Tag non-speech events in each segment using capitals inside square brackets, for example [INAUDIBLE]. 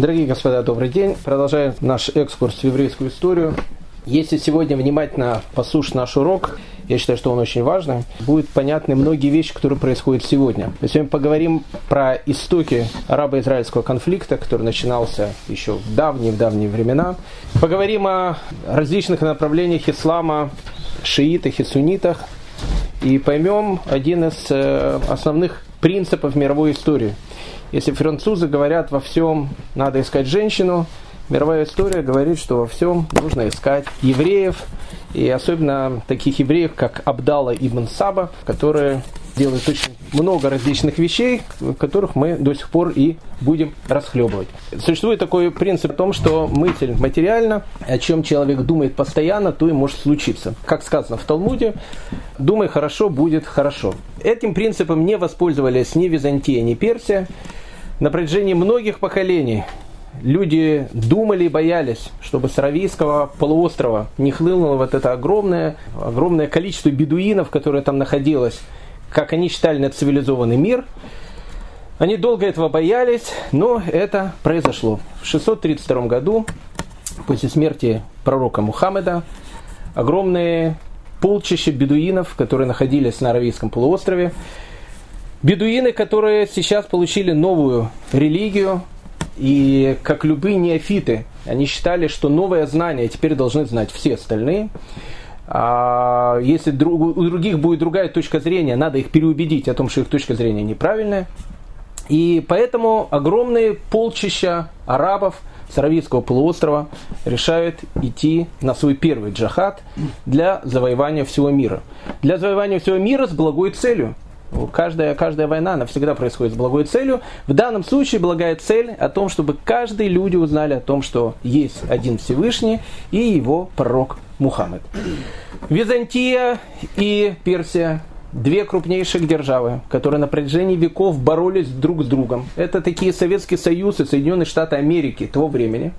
Дорогие господа, добрый день. Продолжаем наш экскурс в еврейскую историю. Если сегодня внимательно послушать наш урок, я считаю, что он очень важный, будут понятны многие вещи, которые происходят сегодня. Мы сегодня поговорим про истоки арабо-израильского конфликта, который начинался еще в давние-давние времена. Поговорим о различных направлениях ислама, шиитах и суннитах, и поймем один из э, основных принципов мировой истории – если французы говорят во всем надо искать женщину, мировая история говорит, что во всем нужно искать евреев, и особенно таких евреев, как Абдала ибн Саба, которые делают очень много различных вещей, которых мы до сих пор и будем расхлебывать. Существует такой принцип о том, что мысль материальна, о чем человек думает постоянно, то и может случиться. Как сказано в Талмуде, думай хорошо, будет хорошо. Этим принципом не воспользовались ни Византия, ни Персия. На протяжении многих поколений люди думали и боялись, чтобы с Аравийского полуострова не хлынуло вот это огромное, огромное количество бедуинов, которое там находилось, как они считали, на цивилизованный мир. Они долго этого боялись, но это произошло. В 632 году, после смерти пророка Мухаммеда, огромные полчища бедуинов, которые находились на Аравийском полуострове, Бедуины, которые сейчас получили новую религию, и как любые неофиты, они считали, что новое знание теперь должны знать все остальные. А если друг, у других будет другая точка зрения, надо их переубедить о том, что их точка зрения неправильная. И поэтому огромные полчища арабов с Аравийского полуострова решают идти на свой первый джахад для завоевания всего мира. Для завоевания всего мира с благой целью – Каждая, каждая война, она всегда происходит с благой целью. В данном случае благая цель о том, чтобы каждые люди узнали о том, что есть один Всевышний и его пророк Мухаммед. Византия и Персия две крупнейших державы, которые на протяжении веков боролись друг с другом. Это такие Советский Союз и Соединенные Штаты Америки того времени.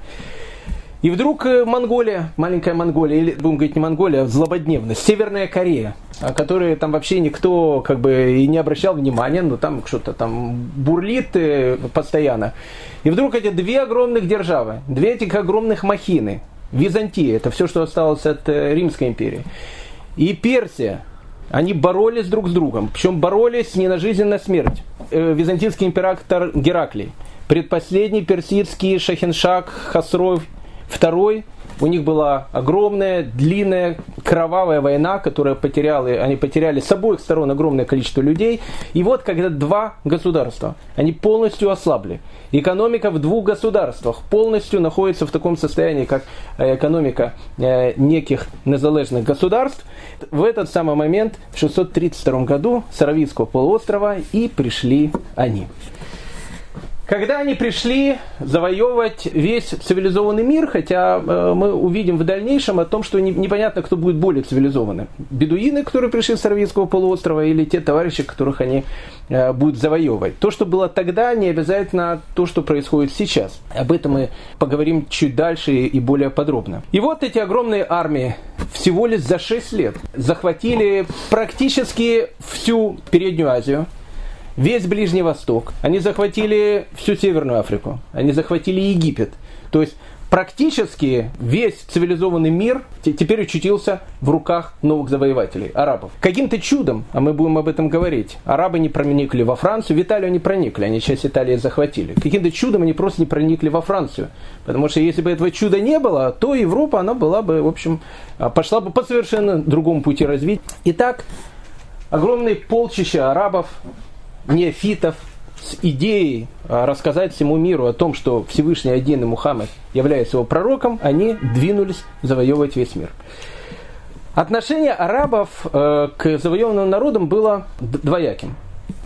И вдруг э, Монголия, маленькая Монголия, или будем говорить не Монголия, а злободневность, Северная Корея, о которой там вообще никто как бы и не обращал внимания, но там что-то там бурлит э, постоянно. И вдруг эти две огромных державы, две этих огромных махины, Византия, это все, что осталось от э, Римской империи, и Персия, они боролись друг с другом, причем боролись не на жизнь, а на смерть. Византийский император Гераклий, предпоследний персидский шахеншак Хасрой Второй, у них была огромная, длинная, кровавая война, которая потеряли, они потеряли с обоих сторон огромное количество людей. И вот когда два государства, они полностью ослабли. Экономика в двух государствах полностью находится в таком состоянии, как э, экономика э, неких незалежных государств. В этот самый момент, в 632 году, с Аравийского полуострова и пришли они. Когда они пришли завоевывать весь цивилизованный мир, хотя э, мы увидим в дальнейшем о том, что не, непонятно, кто будет более цивилизованным. Бедуины, которые пришли с Аравийского полуострова, или те товарищи, которых они э, будут завоевывать. То, что было тогда, не обязательно то, что происходит сейчас. Об этом мы поговорим чуть дальше и более подробно. И вот эти огромные армии всего лишь за 6 лет захватили практически всю Переднюю Азию, весь Ближний Восток, они захватили всю Северную Африку, они захватили Египет. То есть практически весь цивилизованный мир теперь очутился в руках новых завоевателей, арабов. Каким-то чудом, а мы будем об этом говорить, арабы не проникли во Францию, в Италию они проникли, они часть Италии захватили. Каким-то чудом они просто не проникли во Францию. Потому что если бы этого чуда не было, то Европа, она была бы, в общем, а, пошла бы по совершенно другому пути развития. Итак, огромные полчища арабов неофитов с идеей а, рассказать всему миру о том, что Всевышний один и Мухаммед является его пророком, они двинулись завоевывать весь мир. Отношение арабов э, к завоеванным народам было двояким.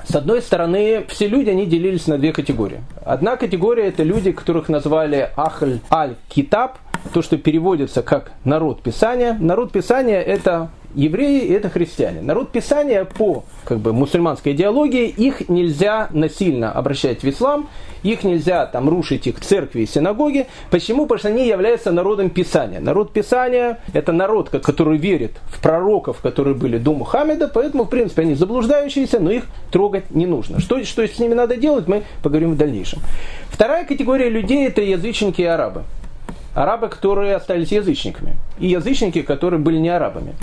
С одной стороны, все люди, они делились на две категории. Одна категория – это люди, которых назвали Ахль Аль-Китаб, то, что переводится как народ Писания. Народ Писания – это евреи – это христиане. Народ Писания по как бы, мусульманской идеологии, их нельзя насильно обращать в ислам, их нельзя там рушить их церкви и синагоги. Почему? Потому что они являются народом Писания. Народ Писания – это народ, который верит в пророков, которые были до Мухаммеда, поэтому, в принципе, они заблуждающиеся, но их трогать не нужно. Что, что с ними надо делать, мы поговорим в дальнейшем. Вторая категория людей – это язычники и арабы арабы, которые остались язычниками, и язычники, которые были не арабами.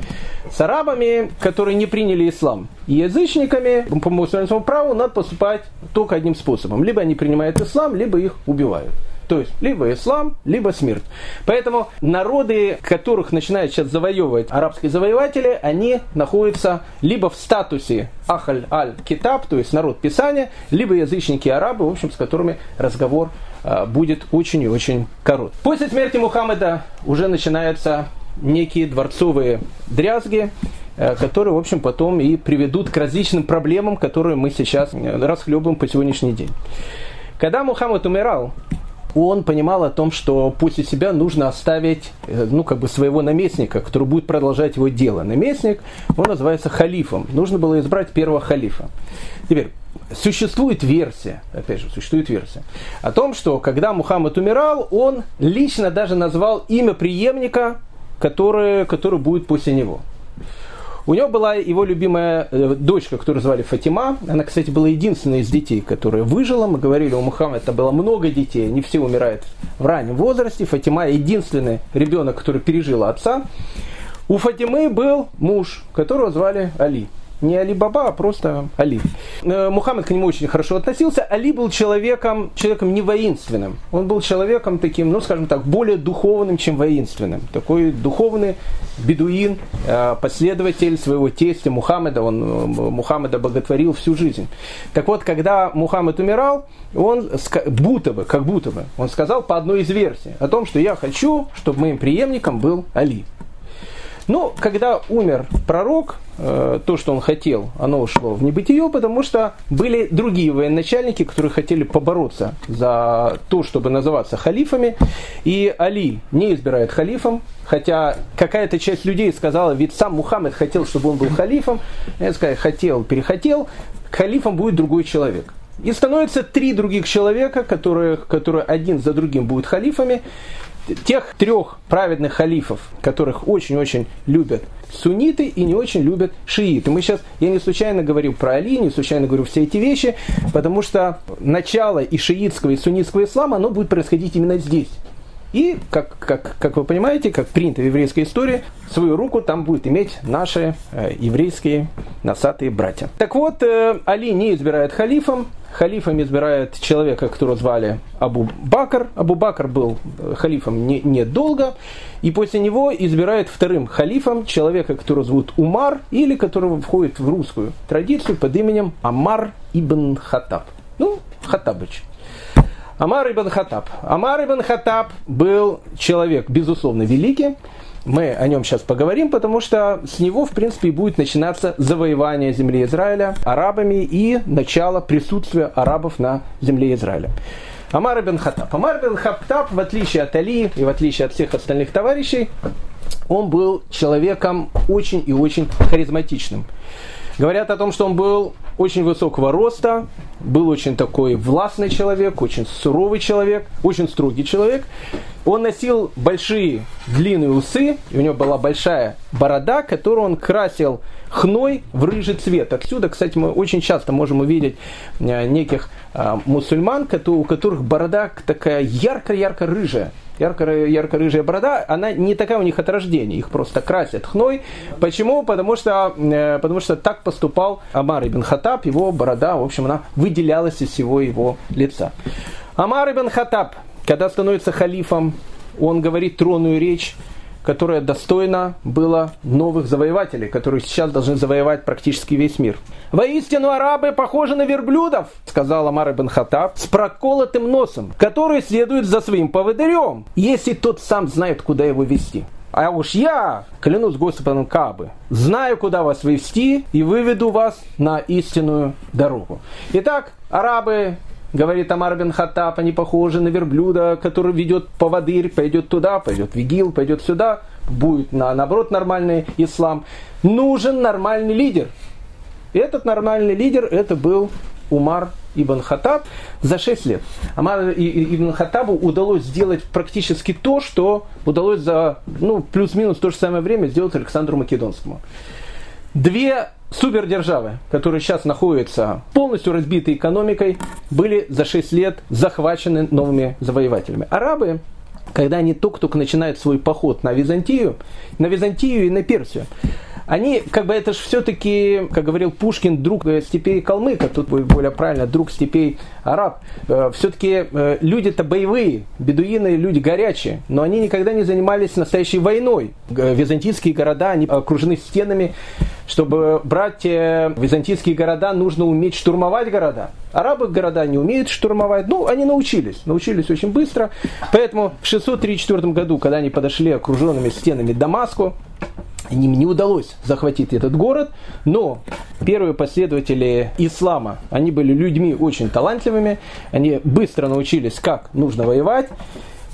С арабами, которые не приняли ислам, и язычниками по мусульманскому праву надо поступать только одним способом. Либо они принимают ислам, либо их убивают. То есть, либо ислам, либо смерть. Поэтому народы, которых начинают сейчас завоевывать арабские завоеватели, они находятся либо в статусе Ахаль аль-Китаб, то есть народ Писания, либо язычники арабы, в общем, с которыми разговор а, будет очень и очень корот. После смерти Мухаммеда уже начинаются некие дворцовые дрязги, э, которые, в общем, потом и приведут к различным проблемам, которые мы сейчас э, расхлебываем по сегодняшний день. Когда Мухаммед умирал, он понимал о том, что после себя нужно оставить э, ну, как бы своего наместника, который будет продолжать его дело. Наместник, он называется халифом. Нужно было избрать первого халифа. Теперь, существует версия, опять же, существует версия, о том, что когда Мухаммад умирал, он лично даже назвал имя преемника, который, который будет после него. У него была его любимая э, дочка, которую звали Фатима. Она, кстати, была единственной из детей, которая выжила. Мы говорили, у Мухаммеда было много детей, не все умирают в раннем возрасте. Фатима единственный ребенок, который пережил отца. У Фатимы был муж, которого звали Али не Али Баба, а просто Али. Э, Мухаммед к нему очень хорошо относился. Али был человеком, человеком не воинственным. Он был человеком таким, ну, скажем так, более духовным, чем воинственным. Такой духовный бедуин, э, последователь своего тестя Мухаммеда. Он э, Мухаммеда боготворил всю жизнь. Так вот, когда Мухаммед умирал, он будто бы, как будто бы, он сказал по одной из версий о том, что я хочу, чтобы моим преемником был Али. Но когда умер пророк, э, то, что он хотел, оно ушло в небытие, потому что были другие военачальники, которые хотели побороться за то, чтобы называться халифами. И Али не избирает халифом, хотя какая-то часть людей сказала, ведь сам Мухаммед хотел, чтобы он был халифом. Я сказал, хотел, перехотел, халифом будет другой человек. И становятся три других человека, которые, которые один за другим будут халифами тех трех праведных халифов, которых очень-очень любят сунниты и не очень любят шииты. Мы сейчас, я не случайно говорю про Али, не случайно говорю все эти вещи, потому что начало и шиитского, и суннитского ислама, оно будет происходить именно здесь. И, как, как, как вы понимаете, как принято в еврейской истории, свою руку там будет иметь наши э, еврейские носатые братья. Так вот, э, Али не избирает халифом, халифом избирает человека, которого звали Абу Бакр. Абу Бакр был э, халифом недолго. Не и после него избирает вторым халифом человека, которого зовут Умар, или которого входит в русскую традицию под именем Амар ибн Хатаб. Ну, Хатабыч. Амар ибн Хатаб. Амар ибн Хатаб был человек, безусловно, великий. Мы о нем сейчас поговорим, потому что с него, в принципе, будет начинаться завоевание земли Израиля арабами и начало присутствия арабов на земле Израиля. Амар ибн Хатаб. Амар ибн Хатаб, в отличие от Али и в отличие от всех остальных товарищей, он был человеком очень и очень харизматичным. Говорят о том, что он был очень высокого роста, был очень такой властный человек, очень суровый человек, очень строгий человек. Он носил большие длинные усы, и у него была большая борода, которую он красил хной в рыжий цвет. Отсюда, кстати, мы очень часто можем увидеть э, неких э, мусульман, у которых борода такая ярко-ярко рыжая ярко-рыжая борода, она не такая у них от рождения, их просто красят хной. Почему? Потому что, э, потому что так поступал Амар ибн Хатаб, его борода, в общем, она выделялась из всего его лица. Амар ибн Хатаб, когда становится халифом, он говорит тронную речь, которая достойна была новых завоевателей, которые сейчас должны завоевать практически весь мир. «Воистину арабы похожи на верблюдов», сказал Амар ибн Хаттаб, с проколотым носом, который следует за своим поводырем, если тот сам знает, куда его вести. А уж я, клянусь Господом Кабы, знаю, куда вас вести и выведу вас на истинную дорогу. Итак, арабы говорит Амар бен Хаттаб, они похожи на верблюда, который ведет поводырь, пойдет туда, пойдет в ИГИЛ, пойдет сюда, будет на, наоборот нормальный ислам. Нужен нормальный лидер. Этот нормальный лидер, это был Умар ибн Хаттаб за 6 лет. Амар ибн Хаттабу удалось сделать практически то, что удалось за ну, плюс-минус то же самое время сделать Александру Македонскому. Две супердержавы, которые сейчас находятся полностью разбитой экономикой, были за 6 лет захвачены новыми завоевателями. Арабы, когда они только-только начинают свой поход на Византию, на Византию и на Персию, они, как бы это же все-таки, как говорил Пушкин, друг степей калмыка, тут будет более правильно, друг степей араб. Э, все-таки э, люди-то боевые, бедуины люди горячие, но они никогда не занимались настоящей войной. Византийские города, они окружены стенами, чтобы брать э, византийские города, нужно уметь штурмовать города. Арабы города не умеют штурмовать, ну, они научились, научились очень быстро. Поэтому в 634 году, когда они подошли окруженными стенами Дамаску, им не удалось захватить этот город, но первые последователи ислама, они были людьми очень талантливыми, они быстро научились, как нужно воевать.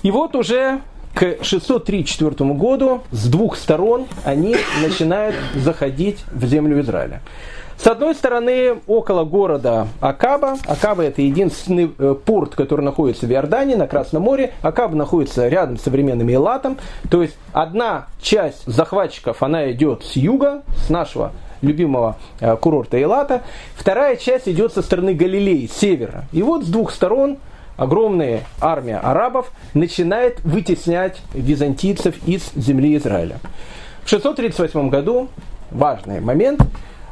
И вот уже к 634 году с двух сторон они начинают заходить в землю Израиля. С одной стороны, около города Акаба, Акаба это единственный э, порт, который находится в Иордании, на Красном море. Акаба находится рядом с современным Элатом. То есть одна часть захватчиков, она идет с юга, с нашего любимого э, курорта Элата. Вторая часть идет со стороны Галилеи, с севера. И вот с двух сторон огромная армия арабов начинает вытеснять византийцев из земли Израиля. В 638 году, важный момент,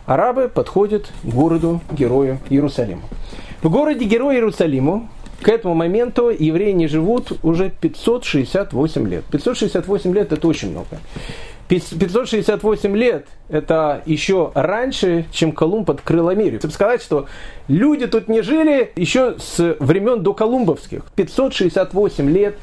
арабы подходят к городу-герою Иерусалиму. В городе-герою Иерусалиму к этому моменту евреи не живут уже 568 лет. 568 лет это очень много. 568 лет – это еще раньше, чем Колумб открыл Америку. Чтобы сказать, что люди тут не жили еще с времен до Колумбовских. 568 лет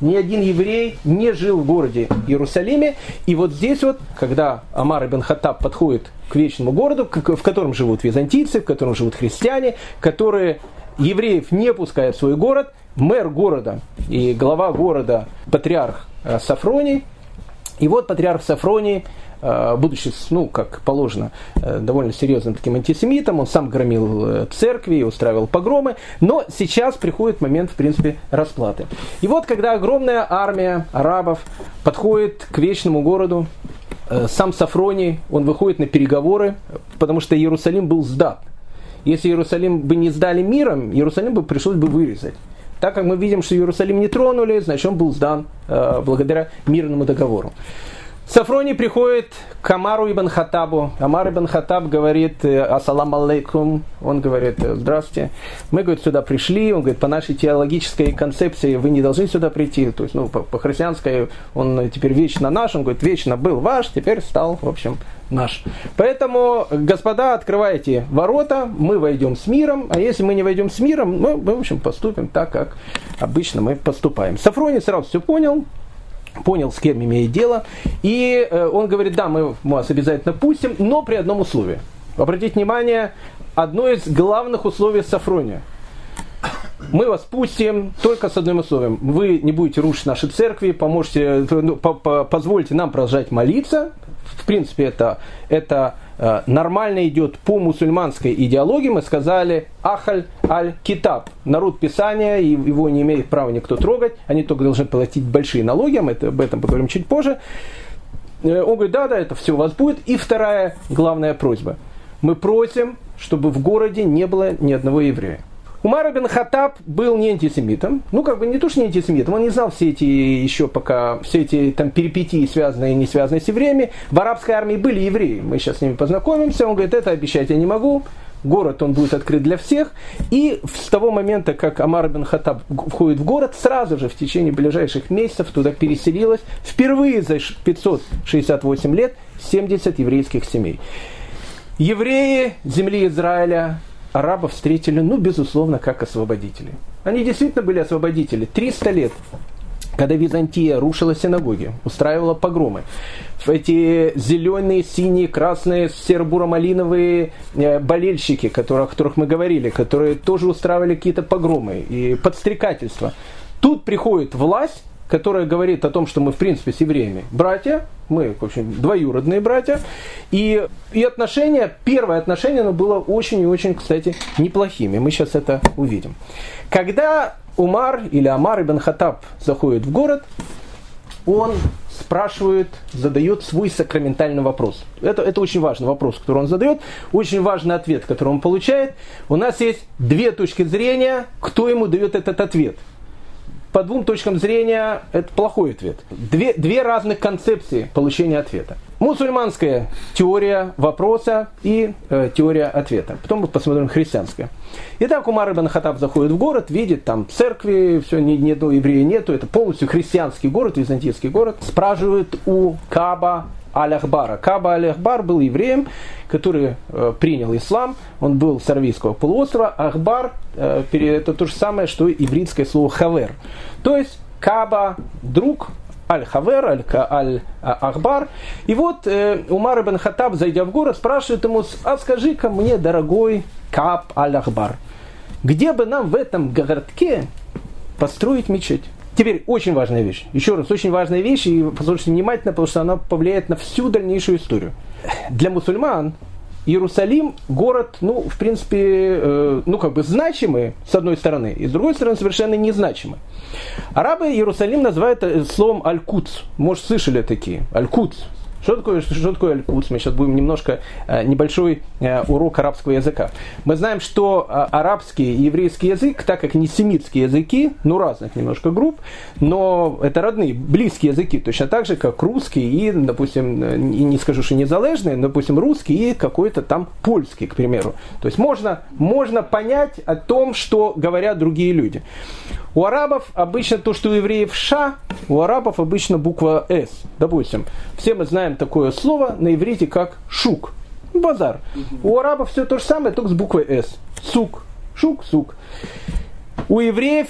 ни один еврей не жил в городе Иерусалиме. И вот здесь вот, когда Амар ибн Хаттаб подходит к вечному городу, в котором живут византийцы, в котором живут христиане, которые евреев не пускают в свой город, мэр города и глава города, патриарх э, Сафроний, и вот патриарх Сафроний будучи, ну, как положено, э, довольно серьезным таким антисемитом, он сам громил э, церкви, устраивал погромы, но сейчас приходит момент, в принципе, расплаты. И вот, когда огромная армия арабов подходит к вечному городу, сам Сафроний, он выходит на переговоры, потому что Иерусалим был сдат. Если Иерусалим бы не сдали миром, Иерусалим бы пришлось бы вырезать. Так как мы видим, что Иерусалим не тронули, значит он был сдан э, благодаря мирному договору. Сафрони приходит к Амару ибн Хатабу. Амар ибн Хатаб говорит, э, ассалам алейкум. Он говорит, «Э, здравствуйте. Мы, говорит, сюда пришли. Он говорит, по нашей теологической концепции вы не должны сюда прийти. То есть, ну, по, христианской он теперь вечно наш. Он говорит, вечно был ваш, теперь стал, в общем, наш. Поэтому, господа, открывайте ворота, мы войдем с миром, а если мы не войдем с миром, мы, мы в общем, поступим так, как обычно мы поступаем. Сафрони сразу все понял, понял, с кем имеет дело. И э, он говорит, да, мы вас обязательно пустим, но при одном условии. Обратите внимание, одно из главных условий Сафрония. Мы вас пустим только с одним условием. Вы не будете рушить наши церкви, поможете, ну, по, по, позвольте нам продолжать молиться. В принципе, это, это Э, нормально идет по мусульманской идеологии, мы сказали Ахаль аль-Китаб, народ Писания, его не имеет права никто трогать, они только должны платить большие налоги, мы об этом поговорим чуть позже. Э, он говорит, да, да, это все у вас будет. И вторая главная просьба. Мы просим, чтобы в городе не было ни одного еврея. Умар бен Хаттаб был не антисемитом. Ну, как бы не то, что не антисемитом, он не знал все эти еще пока, все эти там перипетии, связанные и не связанные с евреями. В арабской армии были евреи, мы сейчас с ними познакомимся. Он говорит, это обещать я не могу. Город он будет открыт для всех. И с того момента, как Амар бен Хаттаб входит в город, сразу же в течение ближайших месяцев туда переселилось впервые за 568 лет 70 еврейских семей. Евреи земли Израиля арабов встретили, ну, безусловно, как освободители. Они действительно были освободители. 300 лет. когда Византия рушила синагоги, устраивала погромы, эти зеленые, синие, красные, серо-буро-малиновые э, болельщики, которые, о которых мы говорили, которые тоже устраивали какие-то погромы и подстрекательства. Тут приходит власть, которая говорит о том, что мы, в принципе, с евреями братья, мы, в общем, двоюродные братья, и, и отношения, первое отношение, оно было очень и очень, кстати, неплохими. Мы сейчас это увидим. Когда Умар или Амар ибн Хатаб заходит в город, он спрашивает, задает свой сакраментальный вопрос. Это, это очень важный вопрос, который он задает, очень важный ответ, который он получает. У нас есть две точки зрения, кто ему дает этот ответ – по двум точкам зрения это плохой ответ. Две, две разных концепции получения ответа. Мусульманская теория вопроса и э, теория ответа. Потом мы посмотрим христианская. Итак, Умар ибн Хатаб заходит в город, видит там церкви, все, ни, ни одного еврея нету, это полностью христианский город, византийский город. Спрашивает у Каба Аль-Ахбара. Каба Аль-Ахбар был евреем, который э, принял ислам, он был с Аравийского полуострова. Ахбар э, это то же самое, что ивритское слово хавер. То есть Каба друг, Аль-Хавер, Аль-Ахбар. И вот э, Умар ибн Хаттаб, зайдя в город, спрашивает ему, а скажи-ка мне, дорогой Каб Аль-Ахбар, где бы нам в этом городке построить мечеть? Теперь очень важная вещь. Еще раз, очень важная вещь, и послушайте внимательно, потому что она повлияет на всю дальнейшую историю. Для мусульман Иерусалим город, ну, в принципе, э, ну, как бы значимый, с одной стороны, и с другой стороны, совершенно незначимый. Арабы Иерусалим называют э, словом Аль-Куц. Может, слышали такие? Аль-Куц. Что такое, что такое аль-Кудс? Мы сейчас будем немножко э, небольшой э, урок арабского языка. Мы знаем, что э, арабский и еврейский язык, так как не семитские языки, ну разных немножко групп, но это родные, близкие языки, точно так же, как русский и, допустим, не скажу, что незалежный, но, допустим, русский и какой-то там польский, к примеру. То есть можно, можно понять о том, что говорят другие люди. У арабов обычно то, что у евреев ша, у арабов обычно буква с. Допустим, все мы знаем такое слово на иврите как шук, базар. У арабов все то же самое, только с буквой с. Сук, шук, сук. У евреев,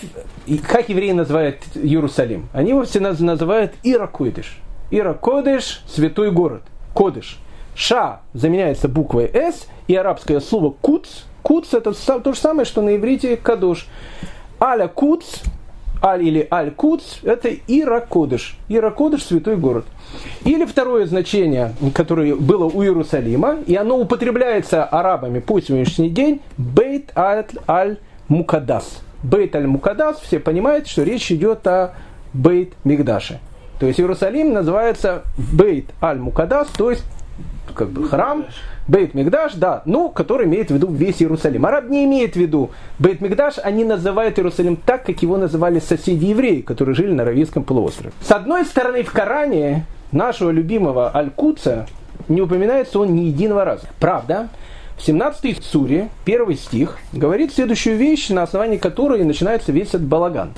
как евреи называют Иерусалим? Они его все называют Иракодыш. Иракодыш – святой город. Кодыш. Ша заменяется буквой С, и арабское слово куц. Куц – это то же самое, что на иврите кадош. Аля Куц, Аль или Аль Куц, это Иракодыш. Иракодыш – святой город. Или второе значение, которое было у Иерусалима, и оно употребляется арабами по сегодняшний день, Бейт Аль Мукадас. Бейт Аль Мукадас, все понимают, что речь идет о Бейт Мигдаше. То есть Иерусалим называется Бейт Аль Мукадас, то есть как бы храм, Бейт Мигдаш, да, ну, который имеет в виду весь Иерусалим. Араб не имеет в виду Бейт Мигдаш, они называют Иерусалим так, как его называли соседи евреи, которые жили на Аравийском полуострове. С одной стороны, в Коране нашего любимого Аль-Куца не упоминается он ни единого раза. Правда, в 17 суре, первый стих, говорит следующую вещь, на основании которой начинается весь этот балаган.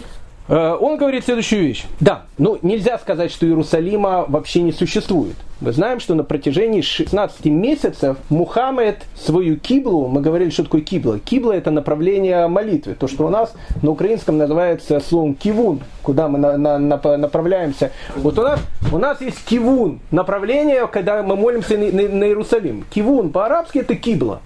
Э, он говорит следующую вещь. Да, ну нельзя сказать, что Иерусалима вообще не существует. Мы знаем, что на протяжении 16 месяцев Мухаммед свою киблу, мы говорили, что такое кибла. Кибла это направление молитвы. То, что у нас на украинском называется словом кивун, куда мы на, на, на, направляемся. Вот у нас, у нас есть кивун, направление, когда мы молимся на, на, на Иерусалим. Кивун по-арабски это кибла.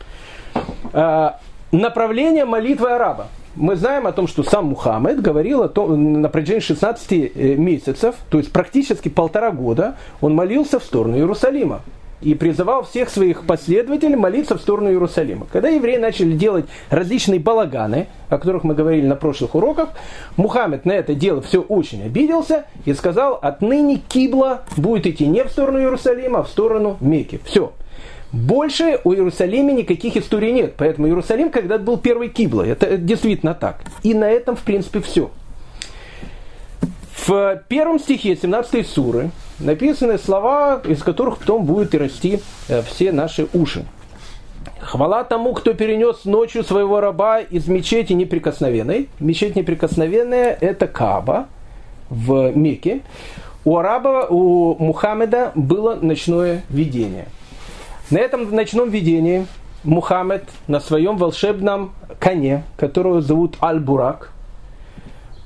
А, направление молитвы араба мы знаем о том, что сам Мухаммед говорил о том, на протяжении 16 э, месяцев, то есть практически полтора года, он молился в сторону Иерусалима и призывал всех своих последователей молиться в сторону Иерусалима. Когда евреи начали делать различные балаганы, о которых мы говорили на прошлых уроках, Мухаммед на это дело все очень обиделся и сказал, отныне Кибла будет идти не в сторону Иерусалима, а в сторону Мекки. Все. Больше у Иерусалима никаких историй нет. Поэтому Иерусалим когда-то был первой киблой. Это действительно так. И на этом, в принципе, все. В первом стихе 17 суры написаны слова, из которых потом будут и расти э, все наши уши. Хвала тому, кто перенес ночью своего раба из мечети неприкосновенной. Мечеть неприкосновенная – это Каба в Мекке. У араба, у Мухаммеда было ночное видение – на этом ночном видении Мухаммед на своем волшебном коне, которого зовут Аль-Бурак,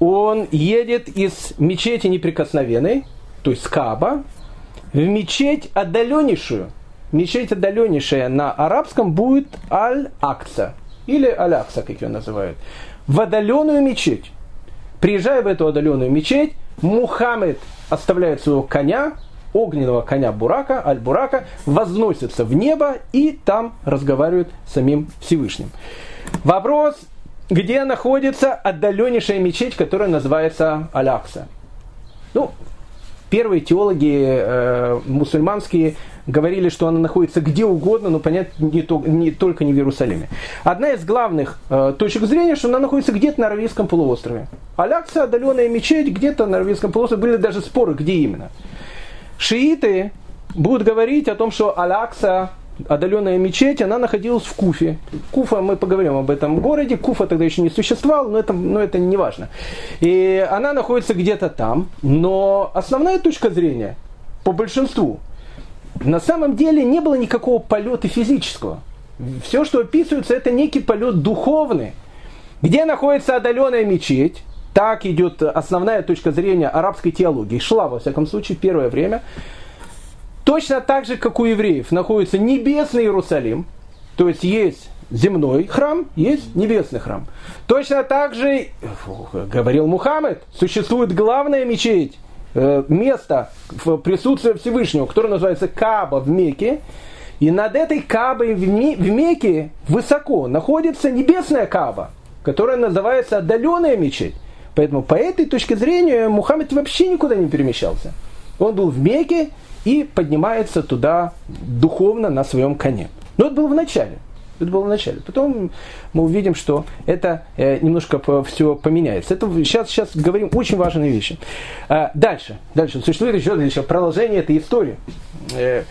он едет из мечети неприкосновенной, то есть Каба, в мечеть отдаленнейшую. Мечеть отдаленнейшая на арабском будет Аль-Акса, или Аль-Акса, как ее называют, в отдаленную мечеть. Приезжая в эту отдаленную мечеть, Мухаммед оставляет своего коня, огненного коня Бурака, Аль-Бурака, возносится в небо и там разговаривает с самим Всевышним. Вопрос, где находится отдаленнейшая мечеть, которая называется Алякса. Ну, первые теологи э, мусульманские говорили, что она находится где угодно, но понятно, не, то, не только не в Иерусалиме. Одна из главных э, точек зрения, что она находится где-то на Аравийском полуострове. Алякса, отдаленная мечеть, где-то на Аравийском полуострове. Были даже споры, где именно. Шииты будут говорить о том, что Алякса отдаленная мечеть, она находилась в Куфе. Куфа, мы поговорим об этом городе, Куфа тогда еще не существовал, но это, но это не важно. И она находится где-то там, но основная точка зрения по большинству, на самом деле не было никакого полета физического. Все, что описывается, это некий полет духовный. Где находится отдаленная мечеть, так идет основная точка зрения арабской теологии. Шла, во всяком случае, первое время. Точно так же, как у евреев, находится небесный Иерусалим, то есть есть земной храм, есть небесный храм. Точно так же, говорил Мухаммед, существует главная мечеть, э, место в присутствии Всевышнего, которое называется Каба в Мекке. И над этой Кабой в Мекке высоко находится небесная Каба, которая называется отдаленная мечеть. Поэтому по этой точке зрения Мухаммед вообще никуда не перемещался. Он был в Мекке, и поднимается туда духовно на своем коне. Но это было в начале. Это было в начале. Потом мы увидим, что это э, немножко все поменяется. Это сейчас, сейчас говорим очень важные вещи. А, дальше. Дальше. Существует еще, еще продолжение этой истории. Э,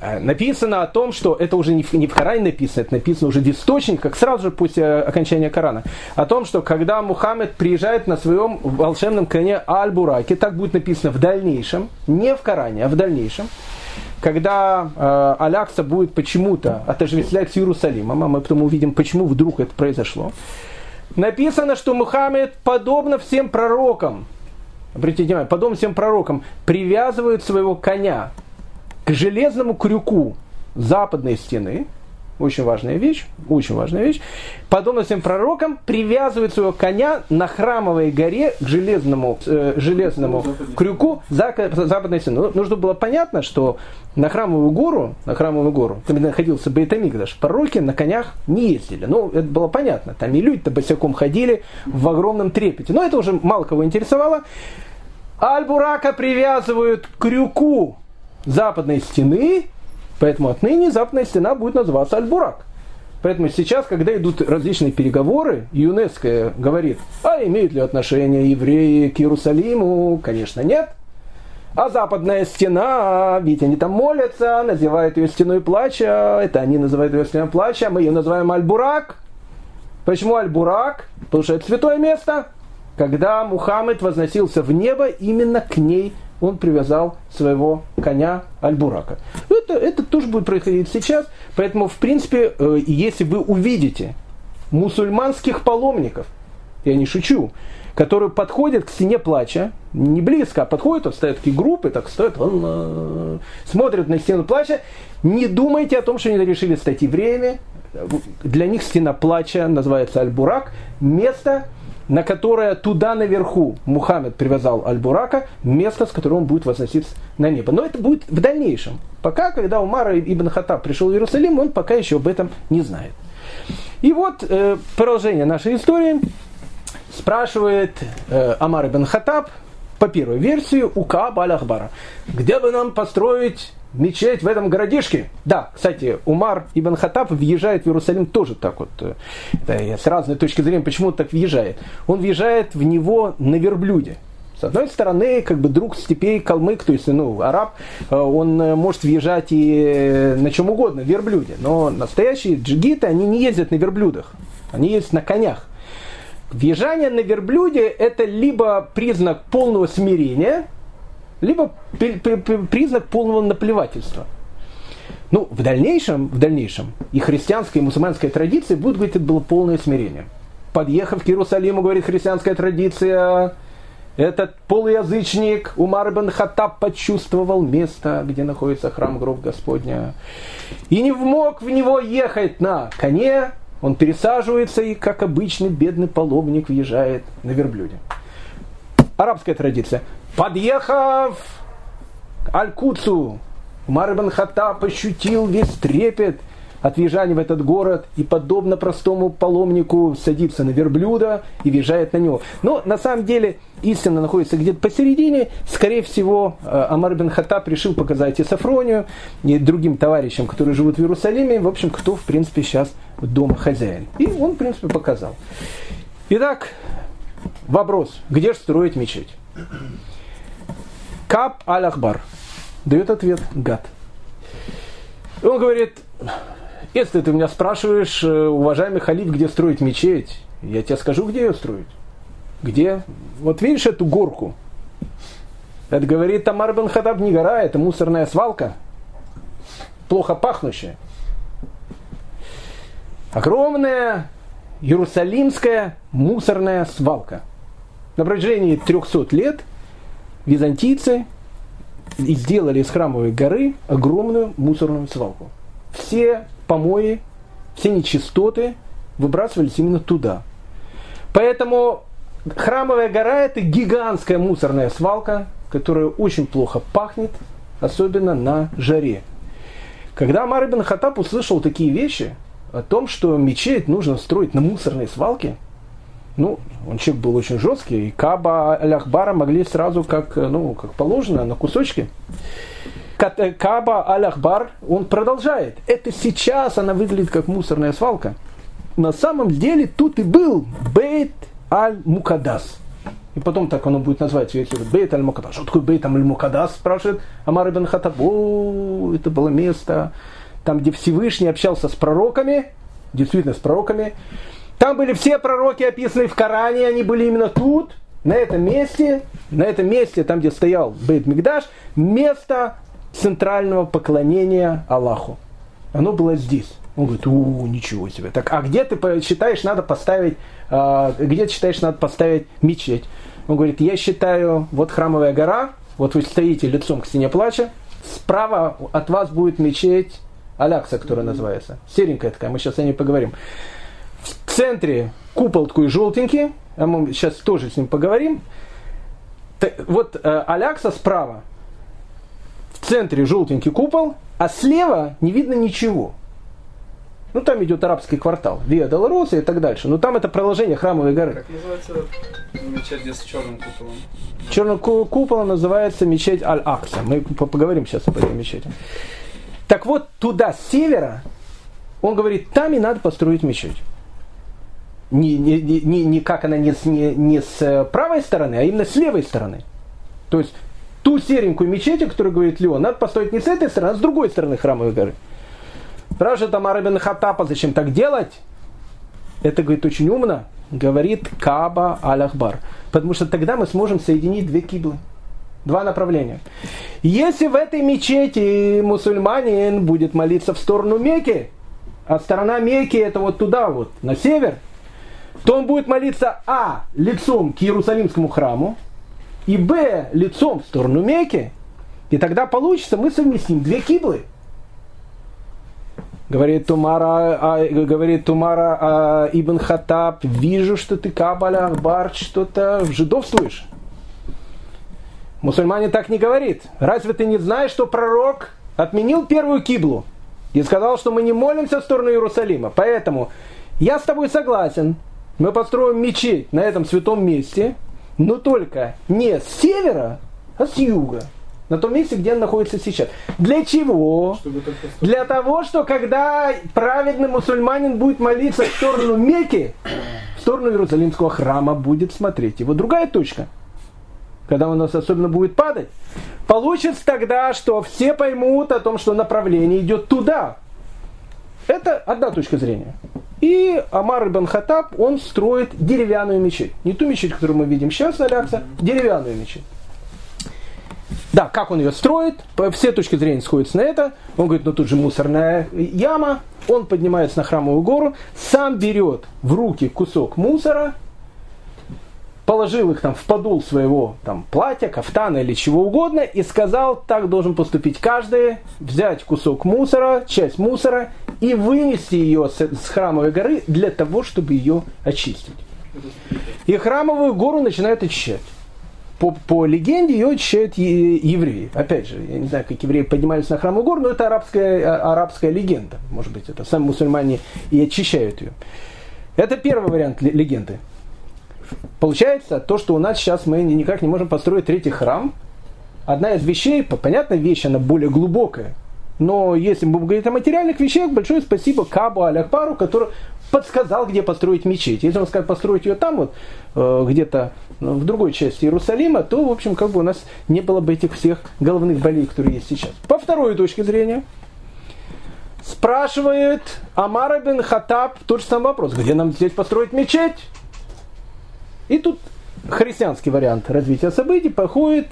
написано о том, что это уже не в, не в Коране написано, это написано уже в источниках, сразу же после э, окончания Корана, о том, что когда Мухаммед приезжает на своем волшебном коне Аль-Бураке, так будет написано в дальнейшем, не в Коране, а в дальнейшем, когда э, Алякса будет почему-то отождествлять с Иерусалимом, а мы потом увидим, почему вдруг это произошло, написано, что Мухаммед, подобно всем пророкам, обратите внимание, подобно всем пророкам, привязывает своего коня к железному крюку западной стены, очень важная вещь, очень важная вещь, подобно всем пророкам, привязывает своего коня на храмовой горе к железному, э, железному крюку за, западной стены. Ну, нужно было понятно, что на храмовую гору, на храмовую гору, там находился Бейтамикдаш, пророки на конях не ездили. Ну, это было понятно. Там и люди-то босиком ходили в огромном трепете. Но это уже мало кого интересовало. Аль-Бурака привязывают к крюку западной стены, поэтому отныне западная стена будет называться Аль-Бурак. Поэтому сейчас, когда идут различные переговоры, ЮНЕСКО говорит, а имеют ли отношение евреи к Иерусалиму? Конечно, нет. А западная стена, ведь они там молятся, называют ее стеной плача, это они называют ее стеной плача, мы ее называем Аль-Бурак. Почему Аль-Бурак? Потому что это святое место. Когда Мухаммед возносился в небо, именно к ней он привязал своего коня Альбурака. Это, это тоже будет происходить сейчас, поэтому, в принципе, э, если вы увидите мусульманских паломников, я не шучу, которые подходят к стене плача, не близко, а подходят, вот стоят такие группы, так стоят, э, смотрят на стену плача, не думайте о том, что они решили стать евреями, для них стена плача называется Аль-Бурак, место, на которое туда наверху Мухаммед привязал Аль-Бурака, место, с которого он будет возноситься на небо. Но это будет в дальнейшем. Пока, когда Умар ибн Хаттаб пришел в Иерусалим, он пока еще об этом не знает. И вот э, продолжение нашей истории. Спрашивает э, Амар ибн Хаттаб, по первой версии, у Кааба аль-Ахбара. Где бы нам построить мечеть в этом городишке. Да, кстати, Умар Ибн Хаттаб въезжает в Иерусалим тоже так вот. Да, с разной точки зрения, почему он так въезжает. Он въезжает в него на верблюде. С одной стороны, как бы друг степей калмык, то есть, ну, араб, э, он э, может въезжать и э, на чем угодно, верблюде. Но настоящие джигиты, они не ездят на верблюдах, они ездят на конях. Въезжание на верблюде – это либо признак полного смирения, либо признак полного наплевательства. Ну, в дальнейшем, в дальнейшем и христианская, и мусульманская традиция будут говорить, это было полное смирение. подъехав к Иерусалиму, говорит христианская традиция, этот полуязычник Умар ибн Хаттаб почувствовал место, где находится храм гроб Господня. И не мог в него ехать на коне, он пересаживается и, как обычный бедный паломник, въезжает на верблюде. Арабская традиция. Подъехав к Аль-Куцу, Умар ибн Хаттаб ощутил весь трепет – от въезжания в этот город и, подобно простому паломнику, садится на верблюда и въезжает на него. Но на самом деле истина находится где-то посередине. Скорее всего, э, Амар бен Хаттаб решил показать и Сафронию, и другим товарищам, которые живут в Иерусалиме, в общем, кто, в принципе, сейчас дома хозяин. И он, в принципе, показал. Итак, вопрос, где же строить мечеть? Кап аль-Ахбар дает ответ гад. Он говорит, если ты меня спрашиваешь, э, уважаемый халиф, где строить мечеть, я тебе скажу, где ее строить. Где? Вот видишь эту горку? Это говорит Тамар бен Хадаб не гора, это мусорная свалка. Плохо пахнущая. Огромная Иерусалимская мусорная свалка. На протяжении 300 лет византийцы сделали из храмовой горы огромную мусорную свалку. Все помои, все нечистоты выбрасывались именно туда. Поэтому храмовая гора это гигантская мусорная свалка, которая очень плохо пахнет, особенно на жаре. Когда Амар ибн Хаттаб услышал такие вещи, о том, что мечеть нужно строить на мусорной свалке, ну, он человек был очень жесткий, и Каба Аляхбара могли сразу, как, ну, как положено, на кусочки. Э, Каба Аль-Ахбар, он продолжает. Это сейчас она выглядит как мусорная свалка. На самом деле тут и был Бейт Аль-Мукадас. И потом так оно будет называться, если Бейт Аль-Мукадас. Что такое Бейт Аль-Мукадас, спрашивает Амар ибн Хатаб. О, это было место, там, где Всевышний общался с пророками, действительно с пророками. Там были все пророки, описанные в Коране, они были именно тут, на этом месте, на этом месте, там, где стоял Бейт Мигдаш, место центрального поклонения Аллаху. Оно было здесь. Он говорит, у, ничего себе. Так, а где ты считаешь, надо поставить, э, где ты считаешь, надо поставить мечеть? Он говорит, я считаю, вот храмовая гора, вот вы стоите лицом к стене плача, справа от вас будет мечеть Алякса, которая называется. Серенькая такая, мы сейчас о ней поговорим. В центре купол такой желтенький, а мы сейчас тоже с ним поговорим. Вот э, Алякса справа, в центре желтенький купол, а слева не видно ничего. Ну, там идет арабский квартал, Виа Долороса и так дальше. Но там это продолжение храмовой горы. Как называется мечеть, где с черным куполом? Черным куполом называется мечеть Аль-Акса. Мы поговорим сейчас об этой мечети. Так вот, туда, с севера, он говорит, там и надо построить мечеть. Не, не, не, не как она не, не, не с правой стороны, а именно с левой стороны. То есть ту серенькую мечеть, о которой говорит Леон, надо построить не с этой стороны, а с другой стороны храмовой горы. Спрашивает Амар ибн Хаттапа, зачем так делать? Это, говорит, очень умно, говорит Каба Аль-Ахбар. Потому что тогда мы сможем соединить две киблы. Два направления. Если в этой мечети мусульманин будет молиться в сторону Мекки, а сторона Мекки это вот туда вот, на север, то он будет молиться А лицом к Иерусалимскому храму, и Б лицом в сторону Мекки, и тогда получится, мы совместим две киблы. Говорит Тумара, а, говорит Тумара а, Ибн Хатаб, вижу, что ты Кабаля Ахбар что-то жидовствуешь. Мусульманин так не говорит. Разве ты не знаешь, что пророк отменил первую киблу и сказал, что мы не молимся в сторону Иерусалима. Поэтому я с тобой согласен. Мы построим мечеть на этом святом месте, но только не с севера, а с юга. На том месте, где он находится сейчас. Для чего? Для того, что когда праведный мусульманин будет молиться в сторону Мекки, в сторону Иерусалимского храма будет смотреть его другая точка. Когда он у нас особенно будет падать, получится тогда, что все поймут о том, что направление идет туда. Это одна точка зрения. И Амар ибн Хатаб, он строит деревянную мечеть. Не ту мечеть, которую мы видим сейчас на Лякса, деревянную мечеть. Да, как он ее строит, все точки зрения сходятся на это. Он говорит, ну тут же мусорная яма. Он поднимается на храмовую гору, сам берет в руки кусок мусора, положил их там в подол своего там, платья, кафтана или чего угодно и сказал, так должен поступить каждый, взять кусок мусора, часть мусора и вынести ее с, храмовой горы для того, чтобы ее очистить. И храмовую гору начинают очищать по, по легенде ее очищают евреи. Опять же, я не знаю, как евреи поднимались на храмовую гору, но это арабская, а, арабская легенда. Может быть, это сами мусульмане и очищают ее. Это первый вариант легенды. Получается, то, что у нас сейчас мы никак не можем построить третий храм, одна из вещей, понятная вещь, она более глубокая. Но если мы говорить о материальных вещах, большое спасибо Кабу Алякпару, который подсказал, где построить мечеть. Если он скажет построить ее там, вот, э, где-то в другой части Иерусалима, то, в общем, как бы у нас не было бы этих всех головных болей, которые есть сейчас. По второй точке зрения, спрашивает Амар бен Хатаб тот же самый вопрос, где нам здесь построить мечеть? И тут христианский вариант развития событий походит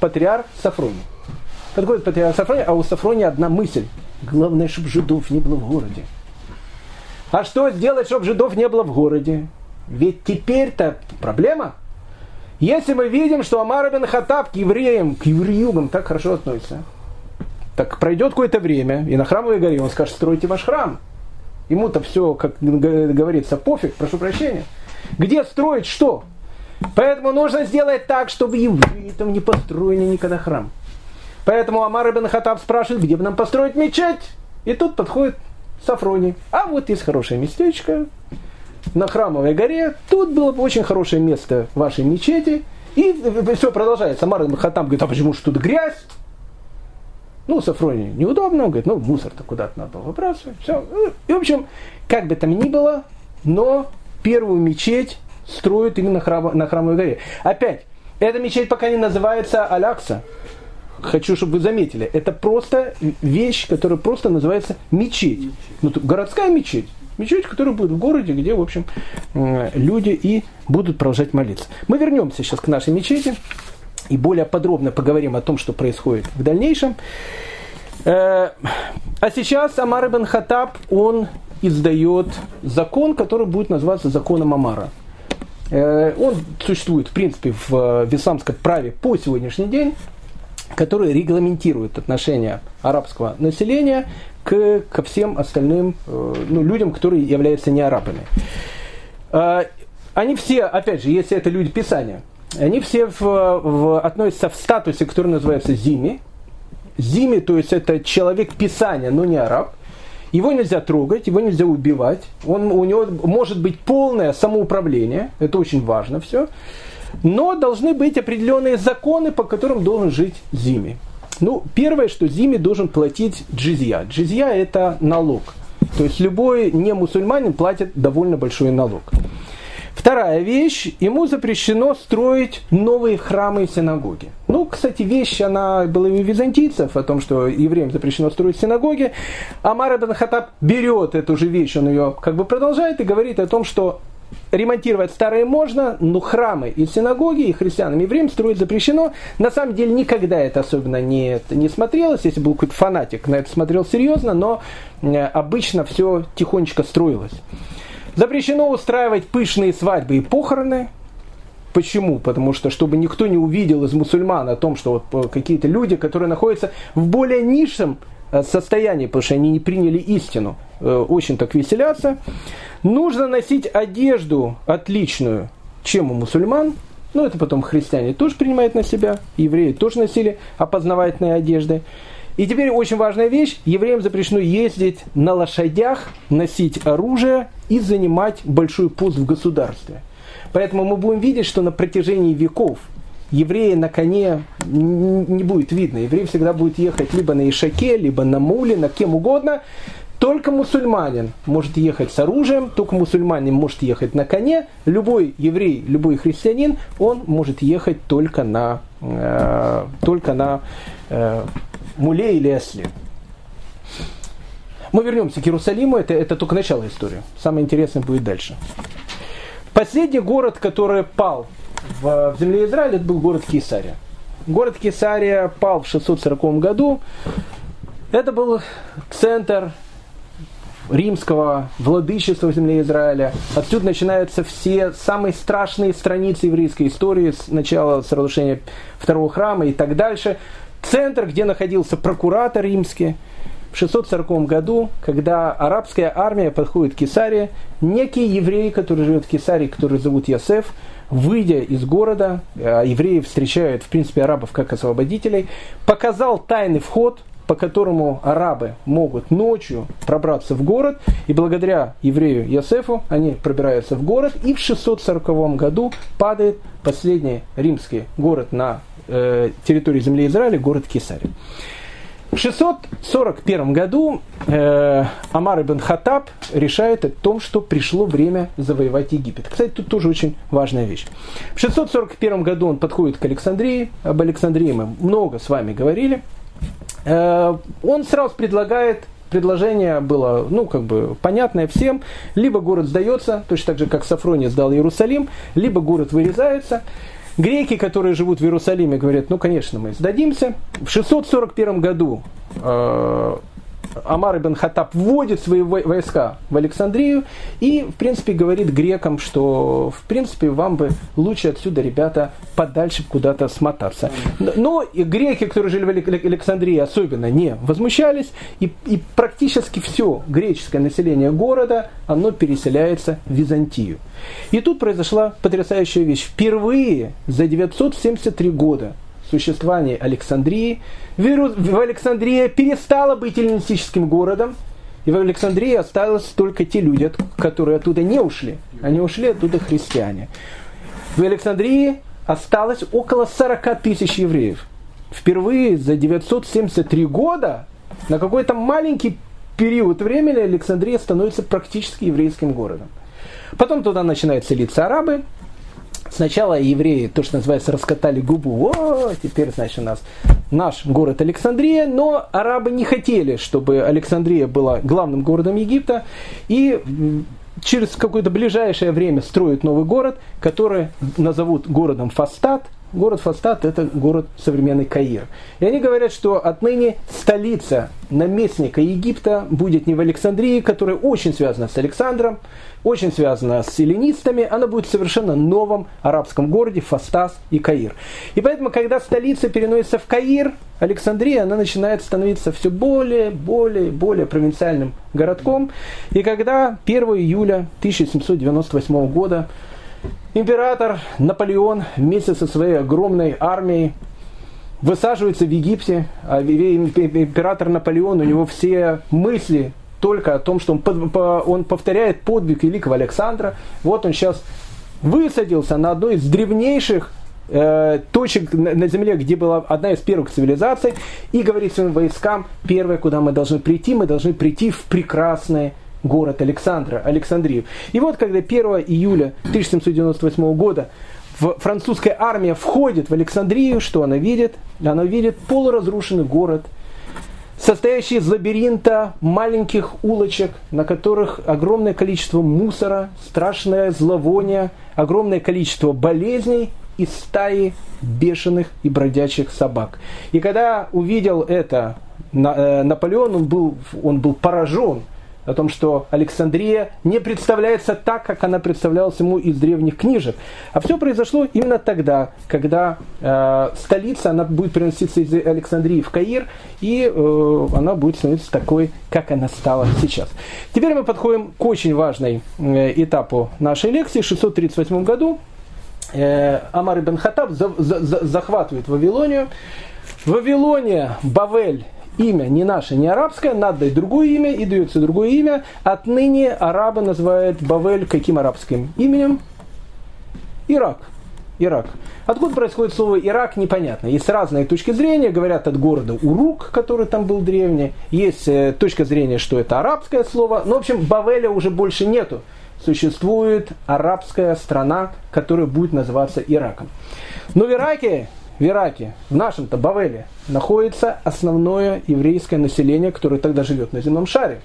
патриарх Сафроний. Подходит патриарх Сафроний, а у Сафрония одна мысль. Главное, чтобы жидов не было в городе. А что сделать, чтобы жидов не было в городе? Ведь теперь-то проблема. Если мы видим, что Амар бен Хатаб к евреям, к евреюгам так хорошо относится, так пройдет какое-то время, и на храмовой горе он скажет, стройте ваш храм. Ему-то все, как говорится, пофиг, прошу прощения. Где строить что? Поэтому нужно сделать так, чтобы евреи там не построили никогда храм. Поэтому Амар бен Хатаб спрашивает, где бы нам построить мечеть? И тут подходит Сафрони. А вот есть хорошее местечко на Храмовой горе. Тут было бы очень хорошее место вашей мечети. И все продолжается. Амар Хатам говорит, а почему же тут грязь? Ну, Сафрони неудобно, он говорит, ну, мусор-то куда-то надо выбрасывать. Все. И, в общем, как бы там ни было, но первую мечеть строят именно храм, на Храмовой горе. Опять, эта мечеть пока не называется Алякса хочу, чтобы вы заметили, это просто вещь, которая просто называется мечеть. Ну, городская мечеть. Мечеть, которая будет в городе, где, в общем, люди и будут продолжать молиться. Мы вернемся сейчас к нашей мечети и более подробно поговорим о том, что происходит в дальнейшем. Э, а сейчас Амар ибн Хатаб, он издает закон, который будет называться законом Амара. Э, он существует, в принципе, в исламском праве по сегодняшний день который регламентирует отношение арабского населения к, ко всем остальным э, ну, людям, которые являются не арабами. Э, они все, опять же, если это люди Писания, они все в, в, относятся в статусе, который называется зими. Зими, то есть это человек Писания, но не араб. Его нельзя трогать, его нельзя убивать. Он, у него может быть полное самоуправление, это очень важно все но должны быть определенные законы, по которым должен жить Зими. Ну, первое, что Зими должен платить джизья. Джизья – это налог. То есть любой не мусульманин платит довольно большой налог. Вторая вещь, ему запрещено строить новые храмы и синагоги. Ну, кстати, вещь, она была и у византийцев, о том, что евреям запрещено строить синагоги. Амар ибн Хатаб берет эту же вещь, он ее как бы продолжает и говорит о том, что ремонтировать старые можно, но храмы и синагоги, и христианам, и евреям строить запрещено. На самом деле никогда это особенно не, не смотрелось. Если был какой-то фанатик, на это смотрел серьезно, но э, обычно все тихонечко строилось. Запрещено устраивать пышные свадьбы и похороны. Почему? Потому что, чтобы никто не увидел из мусульман о том, что вот э, какие-то люди, которые находятся в более низшем Э, состоянии, потому что они не приняли истину, очень так веселятся. Нужно носить одежду отличную, чем у мусульман. Ну, это потом христиане тоже принимают на себя, евреи тоже носили опознавательные одежды. И теперь очень важная вещь, евреям запрещено ездить на лошадях, носить оружие и занимать большой пост в государстве. Поэтому мы будем видеть, что на протяжении веков еврея на коне не будет видно. Еврей всегда будет ехать либо на Ишаке, либо на Муле, на кем угодно. Только мусульманин может ехать с оружием, только мусульманин может ехать на коне. Любой еврей, любой христианин, он может ехать только на, э, только на э, муле или осле. Мы вернемся к Иерусалиму, это, это только начало истории. Самое интересное будет дальше. Последний город, который пал в, в земле Израиля это был город Кесария. Город Кесария пал в 640 году. Это был центр римского владычества в земле Израиля. Отсюда начинаются все самые страшные страницы еврейской истории с начала разрушения второго храма и так дальше. Центр, где находился прокуратор римский. В 640 году, когда арабская армия подходит к Кесарии, некий еврей, который живет в Кесарии, который зовут Ясеф, выйдя из города, а евреи встречают, в принципе, арабов как освободителей, показал тайный вход – по которому арабы могут ночью пробраться в город, и благодаря еврею Ясефу они пробираются в город, и в 640 году падает последний римский город на э, территории земли Израиля, город Кесария. В 641 году э, Амар ибн Хаттаб решает о том, что пришло время завоевать Египет. Кстати, тут тоже очень важная вещь. В 641 году он подходит к Александрии. Об Александрии мы много с вами говорили. Э, он сразу предлагает предложение было, ну, как бы, понятное всем. Либо город сдается, точно так же, как Сафрония сдал Иерусалим, либо город вырезается. Греки, которые живут в Иерусалиме, говорят, ну, конечно, мы сдадимся. В 641 году э, Амар ибн Хаттаб вводит свои войска в Александрию и, в принципе, говорит грекам, что, в принципе, вам бы лучше отсюда, ребята, подальше куда-то смотаться. Но и греки, которые жили в Александрии, особенно не возмущались, и, и практически все греческое население города, оно переселяется в Византию. И тут произошла потрясающая вещь. Впервые за 973 года существования Александрии, в Александрии перестала быть эллинистическим городом, и в Александрии осталось только те люди, которые оттуда не ушли. Они ушли оттуда христиане. В Александрии осталось около 40 тысяч евреев. Впервые за 973 года на какой-то маленький период времени Александрия становится практически еврейским городом. Потом туда начинают селиться арабы, Сначала евреи, то, что называется, раскатали губу. О, теперь, значит, у нас наш город Александрия. Но арабы не хотели, чтобы Александрия была главным городом Египта. И через какое-то ближайшее время строят новый город, который назовут городом Фастад. Город Фастад – это город современный Каир. И они говорят, что отныне столица наместника Египта будет не в Александрии, которая очень связана с Александром, очень связана с селенистами, она будет в совершенно новом арабском городе Фастас и Каир. И поэтому, когда столица переносится в Каир, Александрия, она начинает становиться все более, более, более провинциальным городком. И когда 1 июля 1798 года император Наполеон вместе со своей огромной армией высаживается в Египте, а император Наполеон, у него все мысли только о том, что он, он повторяет подвиг великого Александра. Вот он сейчас высадился на одной из древнейших э, точек на, на Земле, где была одна из первых цивилизаций, и говорит своим войскам, первое, куда мы должны прийти, мы должны прийти в прекрасный город Александра, Александрию. И вот, когда 1 июля 1798 года французская армия входит в Александрию, что она видит? Она видит полуразрушенный город – состоящий из лабиринта маленьких улочек, на которых огромное количество мусора, страшное зловоние, огромное количество болезней и стаи бешеных и бродячих собак. И когда увидел это э, Наполеон, он был, он был поражен – о том, что Александрия не представляется так, как она представлялась ему из древних книжек. А все произошло именно тогда, когда э, столица она будет переноситься из Александрии в Каир, и э, она будет становиться такой, как она стала сейчас. Теперь мы подходим к очень важной э, этапу нашей лекции. В 638 году э, Амар ибн Хаттаб за, за, за, захватывает Вавилонию. Вавилония, Бавель имя не наше, не арабское, надо дать другое имя, и дается другое имя. Отныне арабы называют Бавель каким арабским именем? Ирак. Ирак. Откуда происходит слово Ирак, непонятно. Есть разные точки зрения. Говорят от города Урук, который там был древний. Есть э, точка зрения, что это арабское слово. Но, в общем, Бавеля уже больше нету. Существует арабская страна, которая будет называться Ираком. Но в Ираке в Ираке, в нашем-то Бавеле, находится основное еврейское население, которое тогда живет на земном шаре.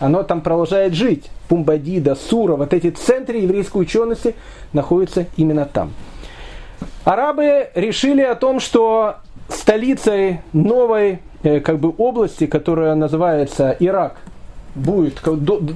Оно там продолжает жить. Пумбадида, Сура, вот эти центры еврейской учености находятся именно там. Арабы решили о том, что столицей новой э, как бы, области, которая называется Ирак, будет,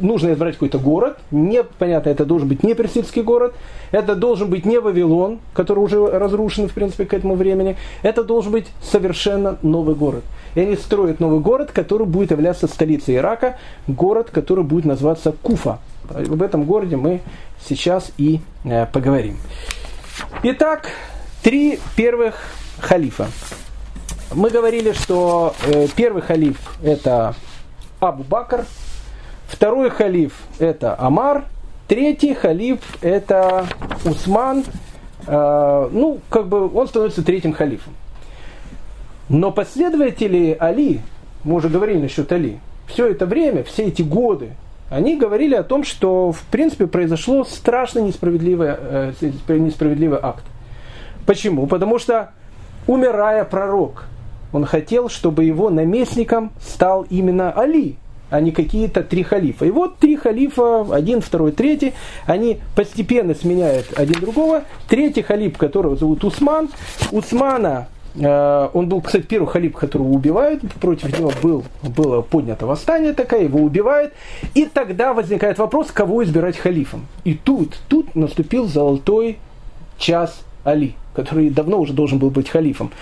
нужно избрать какой-то город, непонятно, это должен быть не персидский город, это должен быть не Вавилон, который уже разрушен, в принципе, к этому времени, это должен быть совершенно новый город. И они строят новый город, который будет являться столицей Ирака, город, который будет называться Куфа. Об этом городе мы сейчас и э, поговорим. Итак, три первых халифа. Мы говорили, что э, первый халиф это Абу Бакр, второй халиф это Амар, третий халиф это Усман. Э, ну, как бы он становится третьим халифом. Но последователи Али, мы уже говорили насчет Али, все это время, все эти годы, они говорили о том, что в принципе произошло страшно несправедливый, э, несправедливый акт. Почему? Потому что, умирая пророк, он хотел, чтобы его наместником стал именно Али, а не какие-то три халифа. И вот три халифа, один, второй, третий, они постепенно сменяют один другого. Третий халиф, которого зовут Усман, Усмана Э, он был, кстати, первый халиф, которого убивают, против него был, было поднято восстание такое, его убивают, и тогда возникает вопрос, кого избирать халифом. И тут, тут наступил золотой час Али который давно уже должен был быть халифом.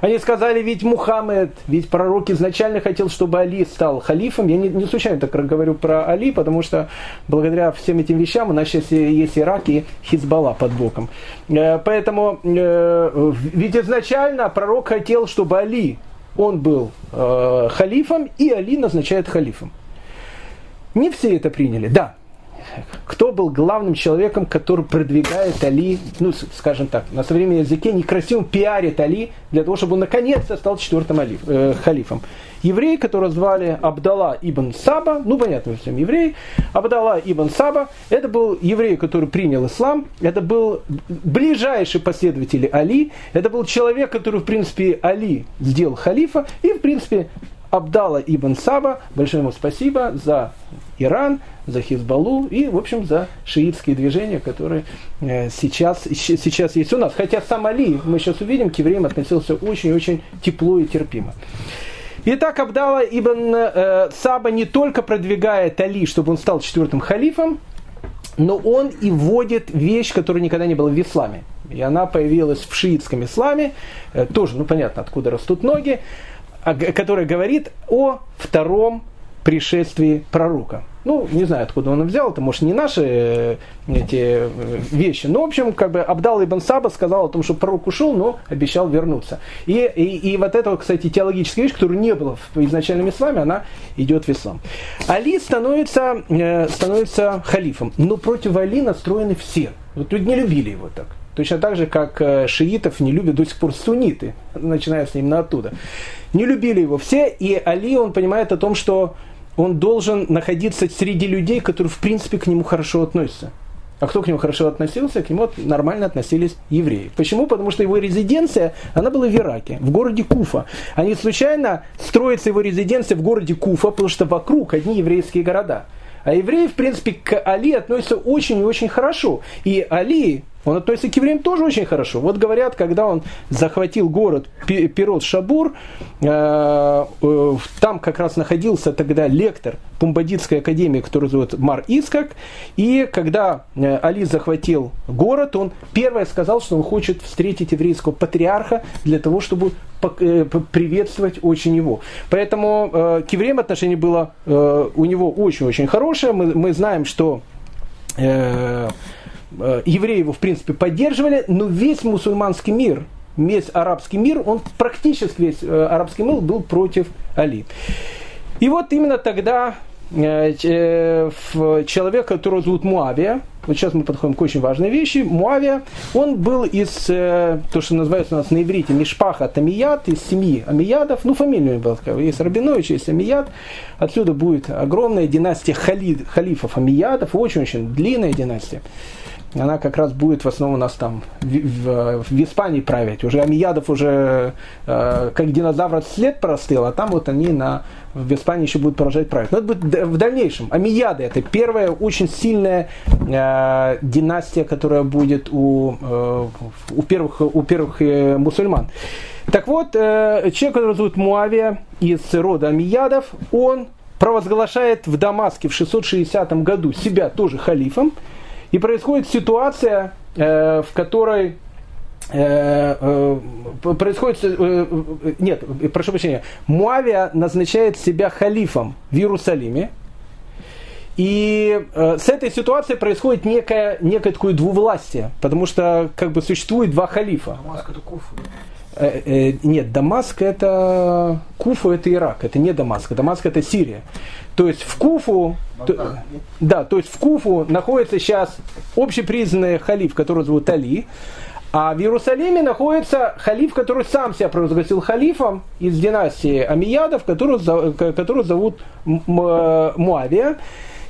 Они сказали, ведь Мухаммед, ведь пророк изначально хотел, чтобы Али стал халифом. Я не, не случайно так говорю про Али, потому что благодаря всем этим вещам у нас сейчас есть Ирак и Хизбалла под боком. Э, поэтому, э, ведь изначально пророк хотел, чтобы Али, он был э, халифом, и Али назначает халифом. Не все это приняли, да, кто был главным человеком, который продвигает Али, ну, скажем так, на современном языке некрасивым пиарит Али для того, чтобы он наконец-то стал четвертым алиф, э, халифом. Еврей, которого звали Абдалла ибн Саба, ну понятно всем еврей, Абдалла ибн Саба, это был еврей, который принял ислам, это был ближайший последователь Али, это был человек, который, в принципе, Али сделал халифа, и, в принципе, Абдалла ибн Саба, большое ему спасибо за Иран, за Хизбаллу и, в общем, за шиитские движения, которые э, сейчас, сейчас есть у нас. Хотя сам Али, мы сейчас увидим, к евреям относился очень-очень тепло и терпимо. Итак, Абдалла ибн э, Саба не только продвигает Али, чтобы он стал четвертым халифом, но он и вводит вещь, которая никогда не была в исламе. И она появилась в шиитском исламе, э, тоже, ну понятно, откуда растут ноги, а, которая говорит о втором пришествии пророка. Ну, не знаю, откуда он взял, это, может, не наши э, эти э, вещи. Но, в общем, как бы Абдал Ибн Саба сказал о том, что пророк ушел, но обещал вернуться. И, и, и вот эта, кстати, теологическая вещь, которая не была в изначальном исламе, она идет в ислам. Али становится, э, становится халифом, но против Али настроены все. Вот люди не любили его так. Точно так же, как шиитов не любят до сих пор сунниты, начиная с именно оттуда. Не любили его все, и Али, он понимает о том, что он должен находиться среди людей, которые в принципе к нему хорошо относятся. А кто к нему хорошо относился? К нему нормально относились евреи. Почему? Потому что его резиденция, она была в Ираке, в городе Куфа. Они случайно строятся его резиденция в городе Куфа, потому что вокруг одни еврейские города. А евреи, в принципе, к Али относятся очень и очень хорошо. И Али, он относится к евреям тоже очень хорошо. Вот говорят, когда он захватил город Пирот Шабур, э, э, там как раз находился тогда лектор Пумбадитской академии, который зовут Мар Искак, и когда э, Али захватил город, он первое сказал, что он хочет встретить еврейского патриарха для того, чтобы приветствовать очень его. Поэтому к евреям отношение было у него очень-очень хорошее. Мы, мы знаем, что Э, евреи его, в принципе, поддерживали, но весь мусульманский мир, весь арабский мир, он практически весь э, арабский мир был против Али. И вот именно тогда э, человек, которого зовут Муавия, вот сейчас мы подходим к очень важной вещи, Муавия, он был из, то, что называется у нас на иврите, Мишпаха Тамият, из семьи Амиядов, ну фамилия была такая, есть Рабинович, есть Амияд, отсюда будет огромная династия халид, халифов Амиядов, очень-очень длинная династия. Она как раз будет в основном у нас там в, в, в Испании править. Уже Амиядов уже э, как динозавр след простыл, а там вот они на, в Испании еще будут продолжать править. Но это будет в дальнейшем. Амияды это первая очень сильная э, династия, которая будет у, э, у первых, у первых э, мусульман. Так вот, э, человек, который зовут Муавия из рода Амиядов, он провозглашает в Дамаске в 660 году себя тоже халифом. И происходит ситуация, э, в которой э, э, происходит, нет, прошу прощения, Муавия назначает себя халифом в Иерусалиме, и с этой ситуацией происходит некое, некое такое двувластие, потому что как бы существует два халифа. Э, э, нет, Дамаск это Куфа это Ирак, это не Дамаск, Дамаск это Сирия. То есть в Куфу, то, да, то есть в Куфу находится сейчас общепризнанный халиф, который зовут Али, а в Иерусалиме находится халиф, который сам себя провозгласил халифом из династии Амиядов, которого, которого зовут Муавия.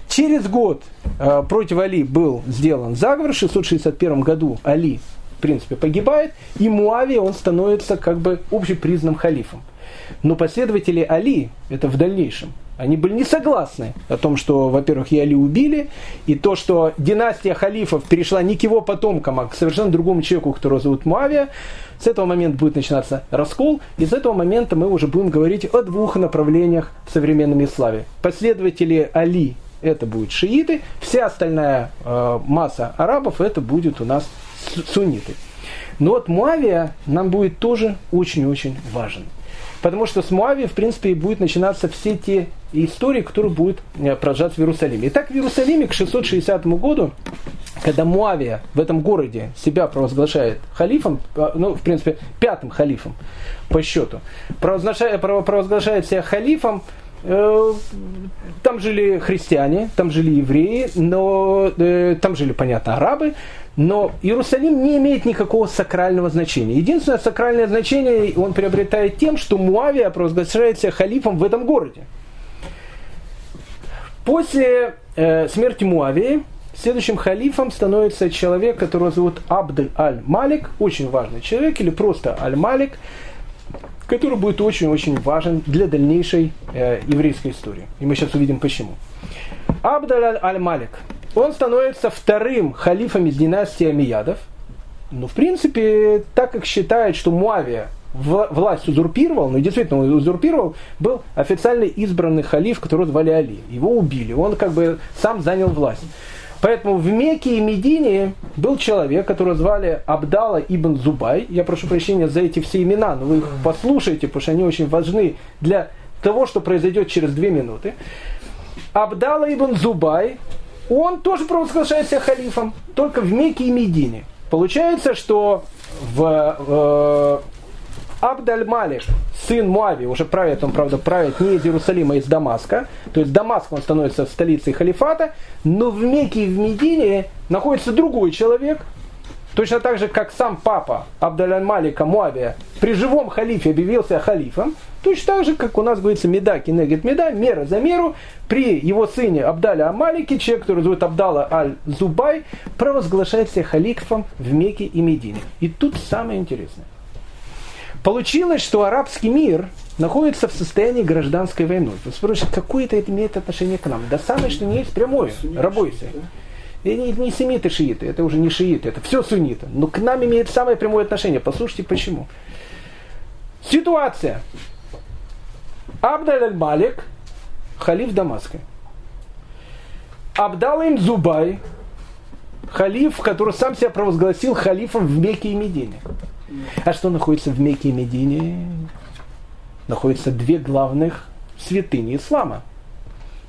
Через год э, против Али был сделан заговор, в 661 году Али, в принципе, погибает, и Муавия, он становится как бы общепризнанным халифом. Но последователи Али, это в дальнейшем, они были не согласны о том, что, во-первых, Яли убили, и то, что династия халифов перешла не к его потомкам, а к совершенно другому человеку, которого зовут Муавия. С этого момента будет начинаться раскол, и с этого момента мы уже будем говорить о двух направлениях в современном исламе. Последователи Али – это будут шииты, вся остальная э, масса арабов – это будет у нас сунниты. Но вот Муавия нам будет тоже очень-очень важен. Потому что с Муави, в принципе, будет начинаться все те истории, которые будут э, продолжаться в Иерусалиме. Итак, в Иерусалиме к 660 году, когда Муавия в этом городе себя провозглашает халифом, э, ну, в принципе, пятым халифом по счету, провозглашает, провозглашает себя халифом, э, там жили христиане, там жили евреи, но там жили, понятно, арабы, но Иерусалим не имеет никакого сакрального значения. Единственное сакральное значение он приобретает тем, что Муавия провозглашается халифом в этом городе. После э, смерти Муавии следующим халифом становится человек, которого зовут Абд аль-Малик, очень важный человек, или просто аль-Малик, который будет очень-очень важен для дальнейшей э, еврейской истории. И мы сейчас увидим почему. Абд аль-Малик – он становится вторым халифом из династии Амиядов. Ну, в принципе, так как считает, что Муавия власть узурпировал, ну действительно он узурпировал, был официально избранный халиф, которого звали Али. Его убили, он как бы сам занял власть. Поэтому в Мекке и Медине был человек, которого звали Абдала ибн Зубай. Я прошу прощения за эти все имена, но вы их послушайте, потому что они очень важны для того, что произойдет через две минуты. Абдала ибн Зубай он тоже провозглашает себя халифом, только в Мекке и Медине. Получается, что в э, Абдаль-Малик, сын Муави, уже правит, он, правда, правит не из Иерусалима, а из Дамаска. То есть Дамаск, он становится столицей халифата, но в Мекке и в Медине находится другой человек, Точно так же, как сам папа Абдалян Малика Муавия при живом халифе объявился халифом, точно так же, как у нас говорится меда кинегет меда, мера за меру, при его сыне Абдаля Амалике, человек, который зовут Абдала Аль-Зубай, провозглашается халифом в Мекке и Медине. И тут самое интересное. Получилось, что арабский мир находится в состоянии гражданской войны. Вы спрашиваете, какое это имеет отношение к нам? Да самое, что не есть прямое. Рабойся. И не, семиты шииты, это уже не шииты, это все сунниты. Но к нам имеет самое прямое отношение. Послушайте почему. Ситуация. Абдаль аль-Малик, халиф Дамаска. Абдал Зубай, халиф, который сам себя провозгласил халифом в Мекке и Медине. А что находится в Мекке и Медине? Находятся две главных святыни ислама.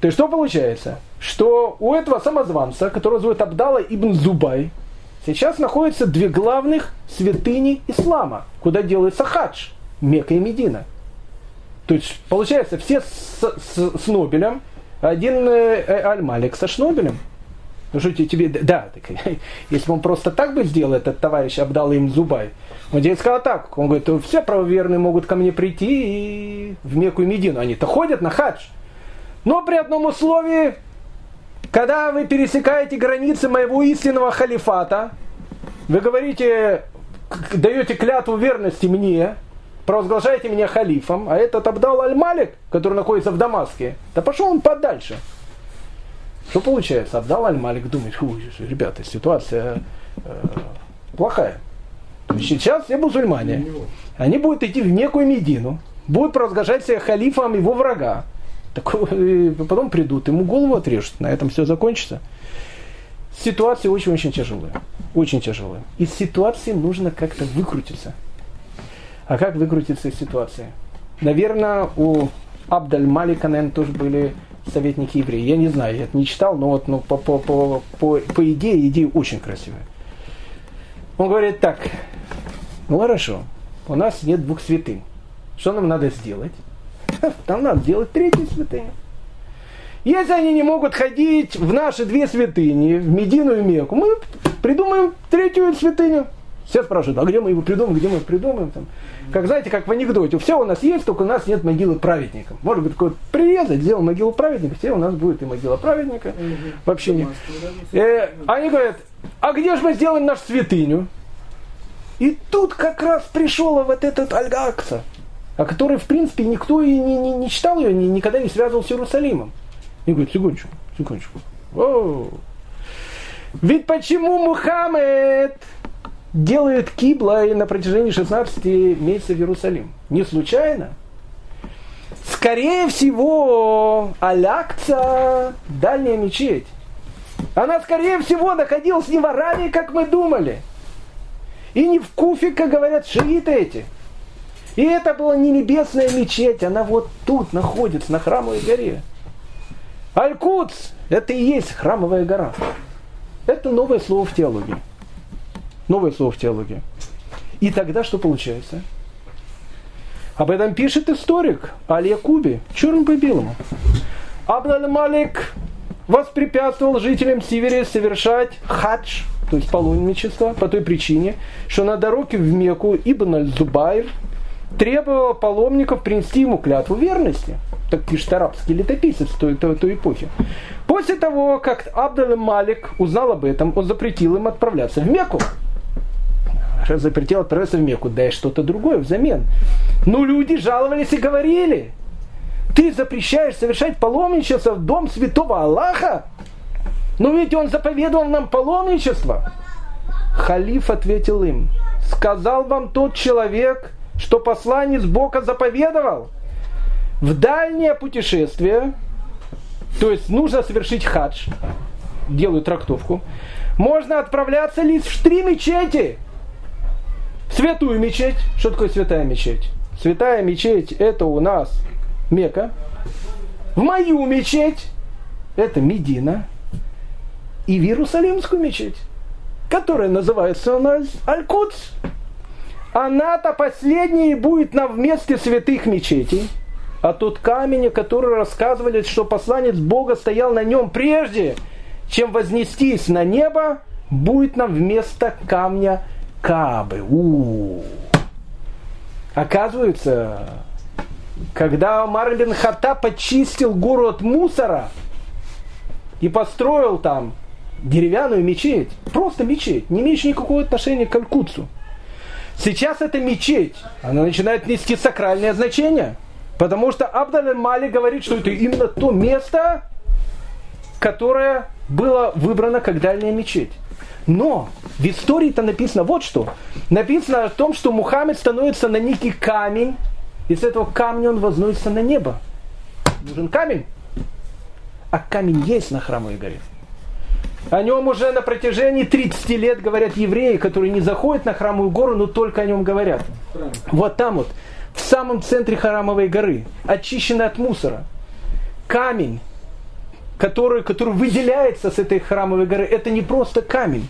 То есть что получается? Что у этого самозванца, которого зовут Абдала ибн Зубай, сейчас находятся две главных святыни ислама, куда делается хадж, Мека и Медина. То есть, получается, все с, с, с Нобелем, один э, э, Аль-Малик со Шнобелем. Ну что тебе, да, так, [LAUGHS] если бы он просто так бы сделал, этот товарищ Абдал им Зубай, он тебе сказал так, он говорит, все правоверные могут ко мне прийти и в Мекку и Медину, они-то ходят на хадж. Но при одном условии, Когда вы пересекаете границы моего истинного халифата, вы говорите, даете клятву верности мне, провозглашаете меня халифом, а этот Абдал Аль-Малик, который находится в Дамаске, да пошел он подальше. Что получается? Абдал Аль-Малик думает, ребята, ситуация э, плохая. Сейчас все мусульмане, они будут идти в некую Медину, будут провозглашать себя халифом его врага. Так, э, потом придут, ему голову отрежут, на этом все закончится. Ситуация очень-очень тяжелая. Очень тяжелая. Из ситуации нужно как-то выкрутиться. А как выкрутиться из ситуации? Наверное, у Абдаль Малика, наверное, тоже были советники евреи. Я не знаю, я это не читал, но вот ну, по, по, по, по, по идее, идея очень красивая. Он говорит так, ну хорошо, у нас нет двух святынь. Что нам надо сделать? [LAUGHS] Нам надо сделать третью святыню. Если они не могут ходить в наши две святыни, в Медину и Мекку, мы придумаем третью святыню. Все спрашивают, а где мы его придумаем, где мы его придумаем? Там. Как знаете, как в анекдоте, все у нас есть, только у нас нет могилы праведника. Может быть, такой прирезать, сделал могилу праведника, все у нас будет и могила праведника. Вообще не. Э, они говорят, а где же мы сделаем нашу святыню? И тут как раз пришел вот этот Альгакса, о которой, в принципе, никто и не, не, не читал ее, ни, никогда не связывал с Иерусалимом. И говорит, секундочку, секундочку. О, ведь почему Мухаммед делает кибла и на протяжении 16 месяцев Иерусалим? Не случайно. Скорее всего, Алякца, дальняя мечеть, она, скорее всего, находилась не в Аравии, как мы думали. И не в Куфе, как говорят шииты эти. И это была не небесная мечеть, она вот тут находится, на храмовой горе. Аль-Кудс – это и есть храмовая гора. Это новое слово в теологии. Новое слово в теологии. И тогда что получается? Об этом пишет историк Аль-Якуби, черным по белому. Абдаль Малик воспрепятствовал жителям Севере совершать хадж, то есть паломничество, по той причине, что на дороге в Мекку Ибн Аль-Зубайр требовал паломников принести ему клятву верности. Так пишет арабский летописец той, той, той эпохи. После того, как Абдал Малик узнал об этом, он запретил им отправляться в Мекку. Запретил отправляться в Мекку, да и что-то другое взамен. Но люди жаловались и говорили, ты запрещаешь совершать паломничество в дом святого Аллаха? Но ведь он заповедовал нам паломничество. Халиф ответил им, сказал вам тот человек, что посланец Бога заповедовал. В дальнее путешествие, то есть нужно совершить хадж, делаю трактовку, можно отправляться лишь в три мечети. Святую мечеть. Что такое святая мечеть? Святая мечеть это у нас Мека. В мою мечеть это Медина. И в Иерусалимскую мечеть, которая называется у нас Аль-Кудс она-то последняя будет на вместе святых мечетей, а тот камень, который рассказывали, что посланец Бога стоял на нем прежде, чем вознестись на небо, будет нам вместо камня Кабы. У-у-у. Оказывается, когда Амар бен почистил гору от мусора и построил там деревянную мечеть, просто мечеть, не имеющую никакого отношения к Алькутсу, Сейчас эта мечеть, она начинает нести сакральное значение. Потому что Абдаль Мали говорит, что это именно то место, которое было выбрано как дальняя мечеть. Но в истории-то написано вот что. Написано о том, что Мухаммед становится на некий камень, и с этого камня он возносится на небо. Нужен камень. А камень есть на храмовой горе. О нем уже на протяжении 30 лет говорят евреи, которые не заходят на храмовую гору, но только о нем говорят. Вот там вот, в самом центре храмовой горы, очищенный от мусора. Камень, который, который выделяется с этой храмовой горы, это не просто камень.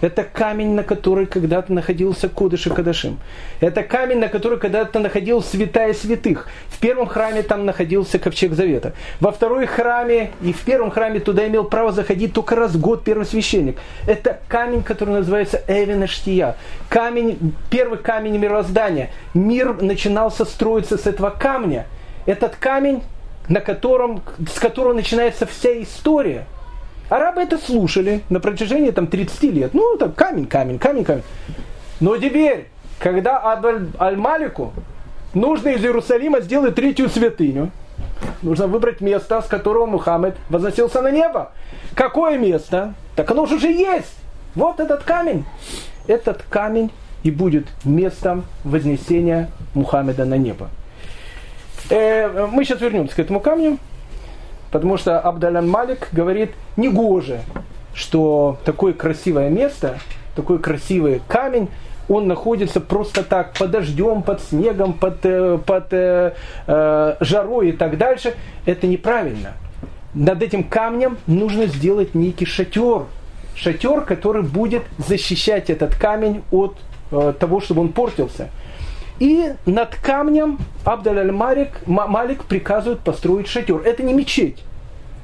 Это камень, на который когда-то находился Кодыш и Кадашим. Это камень, на который когда-то находилась святая святых. В первом храме там находился ковчег завета. Во второй храме и в первом храме туда имел право заходить только раз в год первосвященник. Это камень, который называется Эвина Штия. Камень, первый камень мироздания. Мир начинался строиться с этого камня. Этот камень, на котором, с которого начинается вся история – Арабы это слушали на протяжении там 30 лет. Ну, там камень, камень, камень, камень. Но теперь, когда Аль-Малику нужно из Иерусалима сделать третью святыню, нужно выбрать место, с которого Мухаммед возносился на небо. Какое место? Так оно же уже есть. Вот этот камень. Этот камень и будет местом вознесения Мухаммеда на небо. Э, мы сейчас вернемся к этому камню, потому что Абдалян Малик говорит, не гоже, что такое красивое место, такой красивый камень, он находится просто так под дождем, под снегом, под, э, под э, э, жарой и так дальше. Это неправильно. Над этим камнем нужно сделать некий шатер. Шатер, который будет защищать этот камень от э, того, чтобы он портился. И над камнем Абдаль Малик, Малик приказывает построить шатер. Это не мечеть.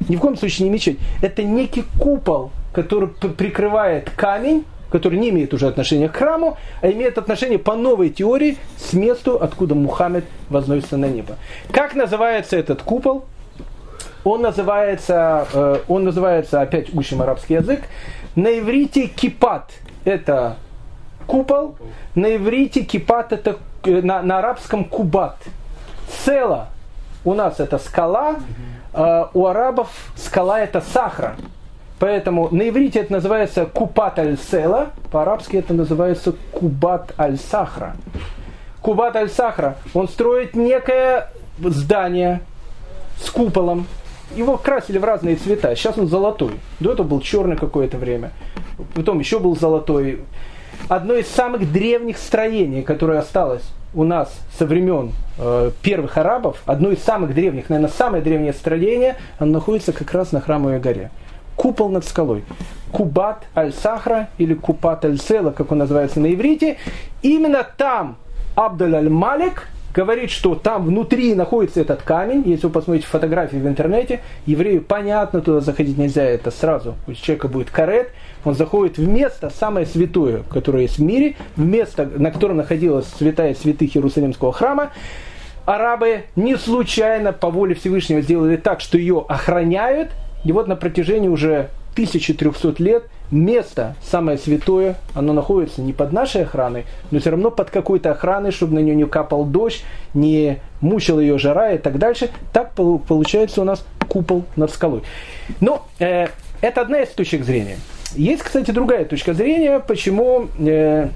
Ни в коем случае не мечеть. Это некий купол, который прикрывает камень, который не имеет уже отношения к храму, а имеет отношение по новой теории с месту, откуда Мухаммед возносится на небо. Как называется этот купол? Он называется, э, он называется, опять учим арабский язык, на иврите кипат. Это купол. На иврите кипат это э, на, на арабском кубат. Цела у нас это скала, э, у арабов скала это сахара. Поэтому на иврите это называется купат аль-села, по-арабски это называется кубат аль-сахра. Кубат аль-сахра, он строит некое здание с куполом. Его красили в разные цвета. Сейчас он золотой. До этого был черный какое-то время. Потом еще был золотой. Одно из самых древних строений, которое осталось у нас со времен э, первых арабов, одно из самых древних, наверное, самое древнее строение, оно находится как раз на Храмовой горе купол над скалой. Кубат аль-Сахра или Купат аль-Села, как он называется на иврите. Именно там Абдаль аль-Малик говорит, что там внутри находится этот камень. Если вы посмотрите фотографии в интернете, еврею понятно, туда заходить нельзя, это сразу. У человека будет карет, он заходит в место самое святое, которое есть в мире, в место, на котором находилась святая святых Иерусалимского храма. Арабы не случайно по воле Всевышнего сделали так, что ее охраняют, и вот на протяжении уже 1300 лет место самое святое, оно находится не под нашей охраной, но все равно под какой-то охраной, чтобы на нее не капал дождь, не мучила ее жара и так дальше. Так получается у нас купол над скалой. Но э, это одна из точек зрения. Есть, кстати, другая точка зрения, почему э,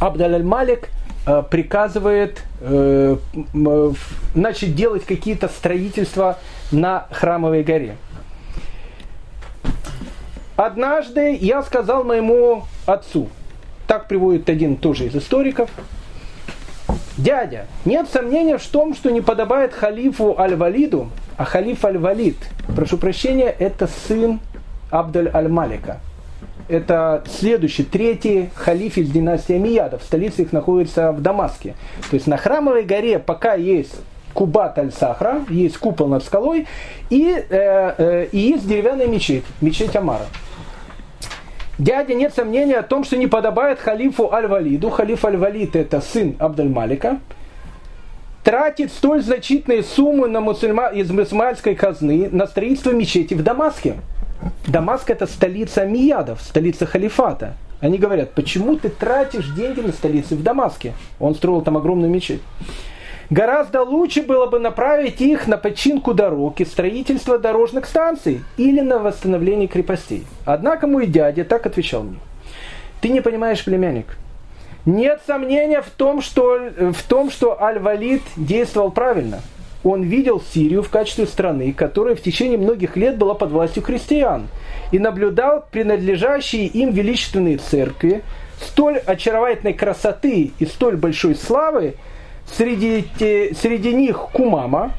Абдаль-Малик э, приказывает э, начать делать какие-то строительства на Храмовой горе. Однажды я сказал моему отцу, так приводит один тоже из историков, дядя, нет сомнения в том, что не подобает халифу Аль-Валиду, а халиф Аль-Валид, прошу прощения, это сын Абдаль Аль-Малика. Это следующий, третий халиф из династии Амиядов. Столица их находится в Дамаске. То есть на Храмовой горе пока есть Кубат аль-Сахра, есть купол над скалой, и, э, э, и есть деревянная мечеть, мечеть Амара. Дядя нет сомнения о том, что не подобает халифу Аль-Валиду, халиф Аль-Валид это сын Абдаль-Малика, тратит столь значительные суммы на мусульма... из мусульманской казны на строительство мечети в Дамаске. Дамаск это столица Миядов, столица халифата. Они говорят, почему ты тратишь деньги на столицы в Дамаске? Он строил там огромную мечеть. Гораздо лучше было бы направить их на починку дорог и строительство дорожных станций или на восстановление крепостей. Однако мой дядя так отвечал мне. Ты не понимаешь, племянник. Нет сомнения в том, что, в том, что Аль-Валид действовал правильно. Он видел Сирию в качестве страны, которая в течение многих лет была под властью христиан, и наблюдал принадлежащие им величественные церкви, столь очаровательной красоты и столь большой славы, Среди, среди них Кумама.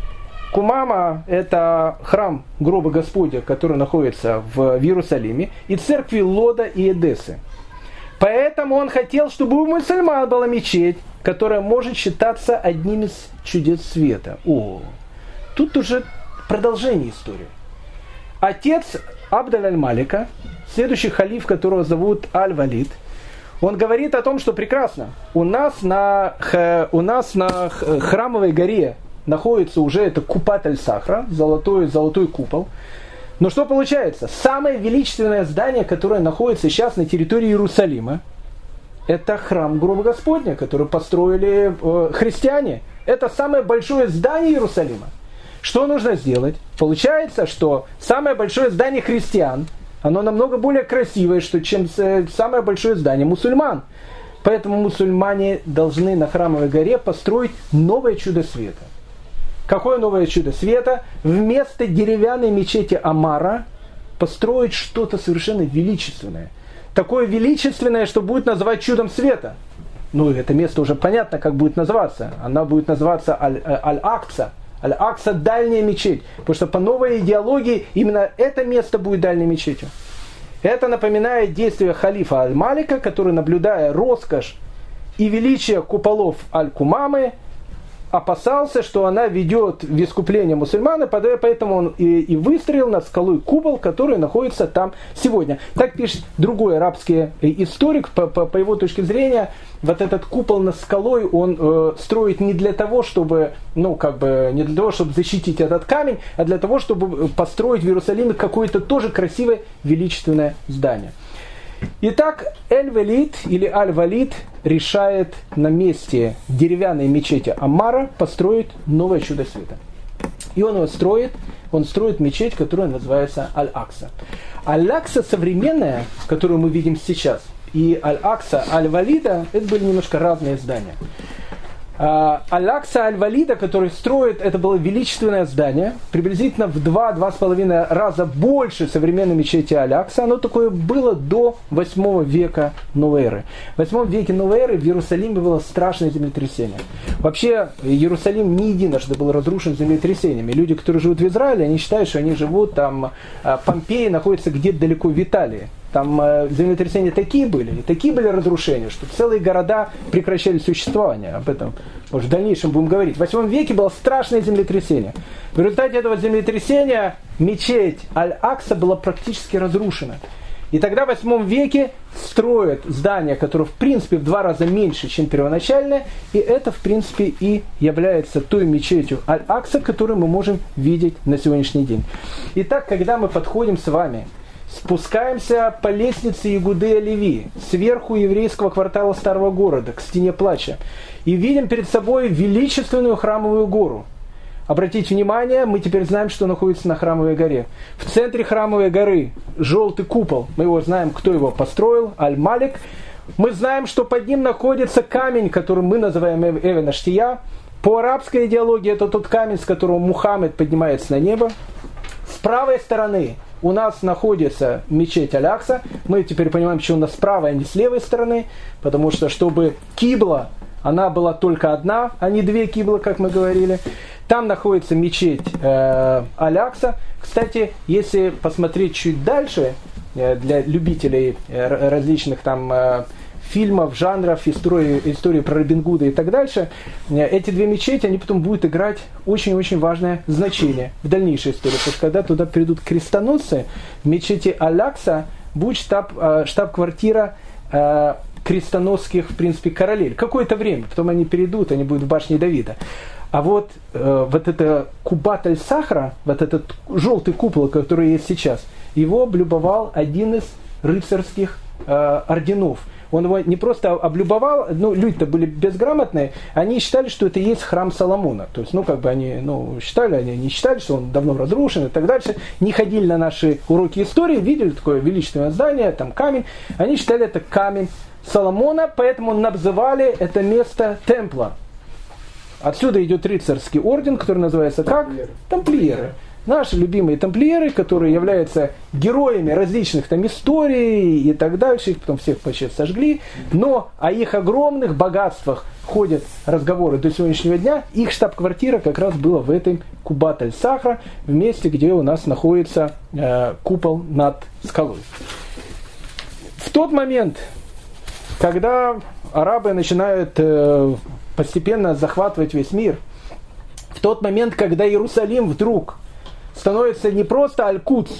Кумама – это храм гроба Господня, который находится в Иерусалиме, и церкви Лода и Эдессы. Поэтому он хотел, чтобы у мусульман была мечеть, которая может считаться одним из чудес света. О, тут уже продолжение истории. Отец Абдаль Аль-Малика, следующий халиф, которого зовут Аль-Валид – он говорит о том, что прекрасно. У нас на, у нас на храмовой горе находится уже это купатель сахара, золотой, золотой купол. Но что получается? Самое величественное здание, которое находится сейчас на территории Иерусалима, это храм Гроба Господня, который построили э, христиане. Это самое большое здание Иерусалима. Что нужно сделать? Получается, что самое большое здание христиан, оно намного более красивое, что, чем э, самое большое здание мусульман. Поэтому мусульмане должны на Храмовой горе построить новое чудо света. Какое новое чудо света? Вместо деревянной мечети Амара построить что-то совершенно величественное. Такое величественное, что будет называть чудом света. Ну, это место уже понятно, как будет называться. Она будет называться э, Аль-Акса. Аль-Акса – дальняя мечеть. Потому что по новой идеологии именно это место будет дальней мечетью. Это напоминает действие халифа Аль-Малика, который, наблюдая роскошь и величие куполов Аль-Кумамы, опасался, что она ведет в искупление мусульман, поэтому он и, и выстрелил над скалой купол, который находится там сегодня. Так пишет другой арабский историк, по, по, по его точке зрения, вот этот купол над скалой он э, строит не для того, чтобы, ну, как бы, не для того, чтобы защитить этот камень, а для того, чтобы построить в Иерусалиме какое-то тоже красивое, величественное здание. Итак, Эль-Валид или Аль-Валид решает на месте деревянной мечети Амара построить новое чудо света. И он его строит, он строит мечеть, которая называется Аль-Акса. Аль-Акса современная, которую мы видим сейчас, и Аль-Акса Аль-Валида, это были немножко разные здания. А, Алякса Аль-Валида, который строит, это было величественное здание, приблизительно в 2-2,5 раза больше современной мечети Алякса. Оно такое было до 8 века новой эры. В 8 веке новой эры в Иерусалиме было страшное землетрясение. Вообще, Иерусалим не единожды был разрушен землетрясениями. Люди, которые живут в Израиле, они считают, что они живут там, а, Помпеи находится где-то далеко в Италии. Там э, землетрясения такие были, и такие были разрушения, что целые города прекращали существование. Об этом может, в дальнейшем будем говорить. В 8 веке было страшное землетрясение. В результате этого землетрясения мечеть Аль-Акса была практически разрушена. И тогда в 8 веке строят здание, которое в принципе в два раза меньше, чем первоначальное, и это в принципе и является той мечетью Аль-Акса, которую мы можем видеть на сегодняшний день. Итак, когда мы подходим с вами Спускаемся по лестнице Игудея Леви, сверху еврейского квартала Старого города, к стене плача, и видим перед собой величественную храмовую гору. Обратите внимание, мы теперь знаем, что находится на храмовой горе. В центре храмовой горы желтый купол. Мы его знаем, кто его построил, Аль-Малик. Мы знаем, что под ним находится камень, который мы называем Эвена Штия. По арабской идеологии это тот камень, с которого Мухаммед поднимается на небо. С правой стороны у нас находится мечеть Алякса. Мы теперь понимаем, почему у нас с правой, а не с левой стороны. Потому что, чтобы кибла, она была только одна, а не две киблы, как мы говорили. Там находится мечеть э, Алякса. Кстати, если посмотреть чуть дальше, э, для любителей э, различных там э, фильмов, жанров, истории, истории про Робин Гуда и так дальше, э, эти две мечети, они потом будут играть очень-очень важное значение в дальнейшей истории. Потому что когда туда придут крестоносцы, в мечети Алякса будет штаб, э, штаб-квартира э, крестоносских, в принципе, королей. Какое-то время, потом они перейдут, они будут в башне Давида. А вот, э, вот это кубат аль-сахра, вот этот желтый купол, который есть сейчас, его облюбовал один из рыцарских э, орденов – он его не просто облюбовал, ну, люди-то были безграмотные, они считали, что это и есть храм Соломона. То есть, ну, как бы они, ну, считали, они не считали, что он давно разрушен и так дальше. Не ходили на наши уроки истории, видели такое величественное здание, там камень. Они считали это камень Соломона, поэтому называли это место темпла. Отсюда идет рыцарский орден, который называется как? Тамплиеры. Тамплиеры наши любимые тамплиеры, которые являются героями различных там историй и так дальше, их потом всех почти сожгли, но о их огромных богатствах ходят разговоры до сегодняшнего дня. Их штаб-квартира как раз была в этой Кубат-аль-Сахра, в месте, где у нас находится э, купол над скалой. В тот момент, когда арабы начинают э, постепенно захватывать весь мир, в тот момент, когда Иерусалим вдруг становится не просто Аль-Кудс,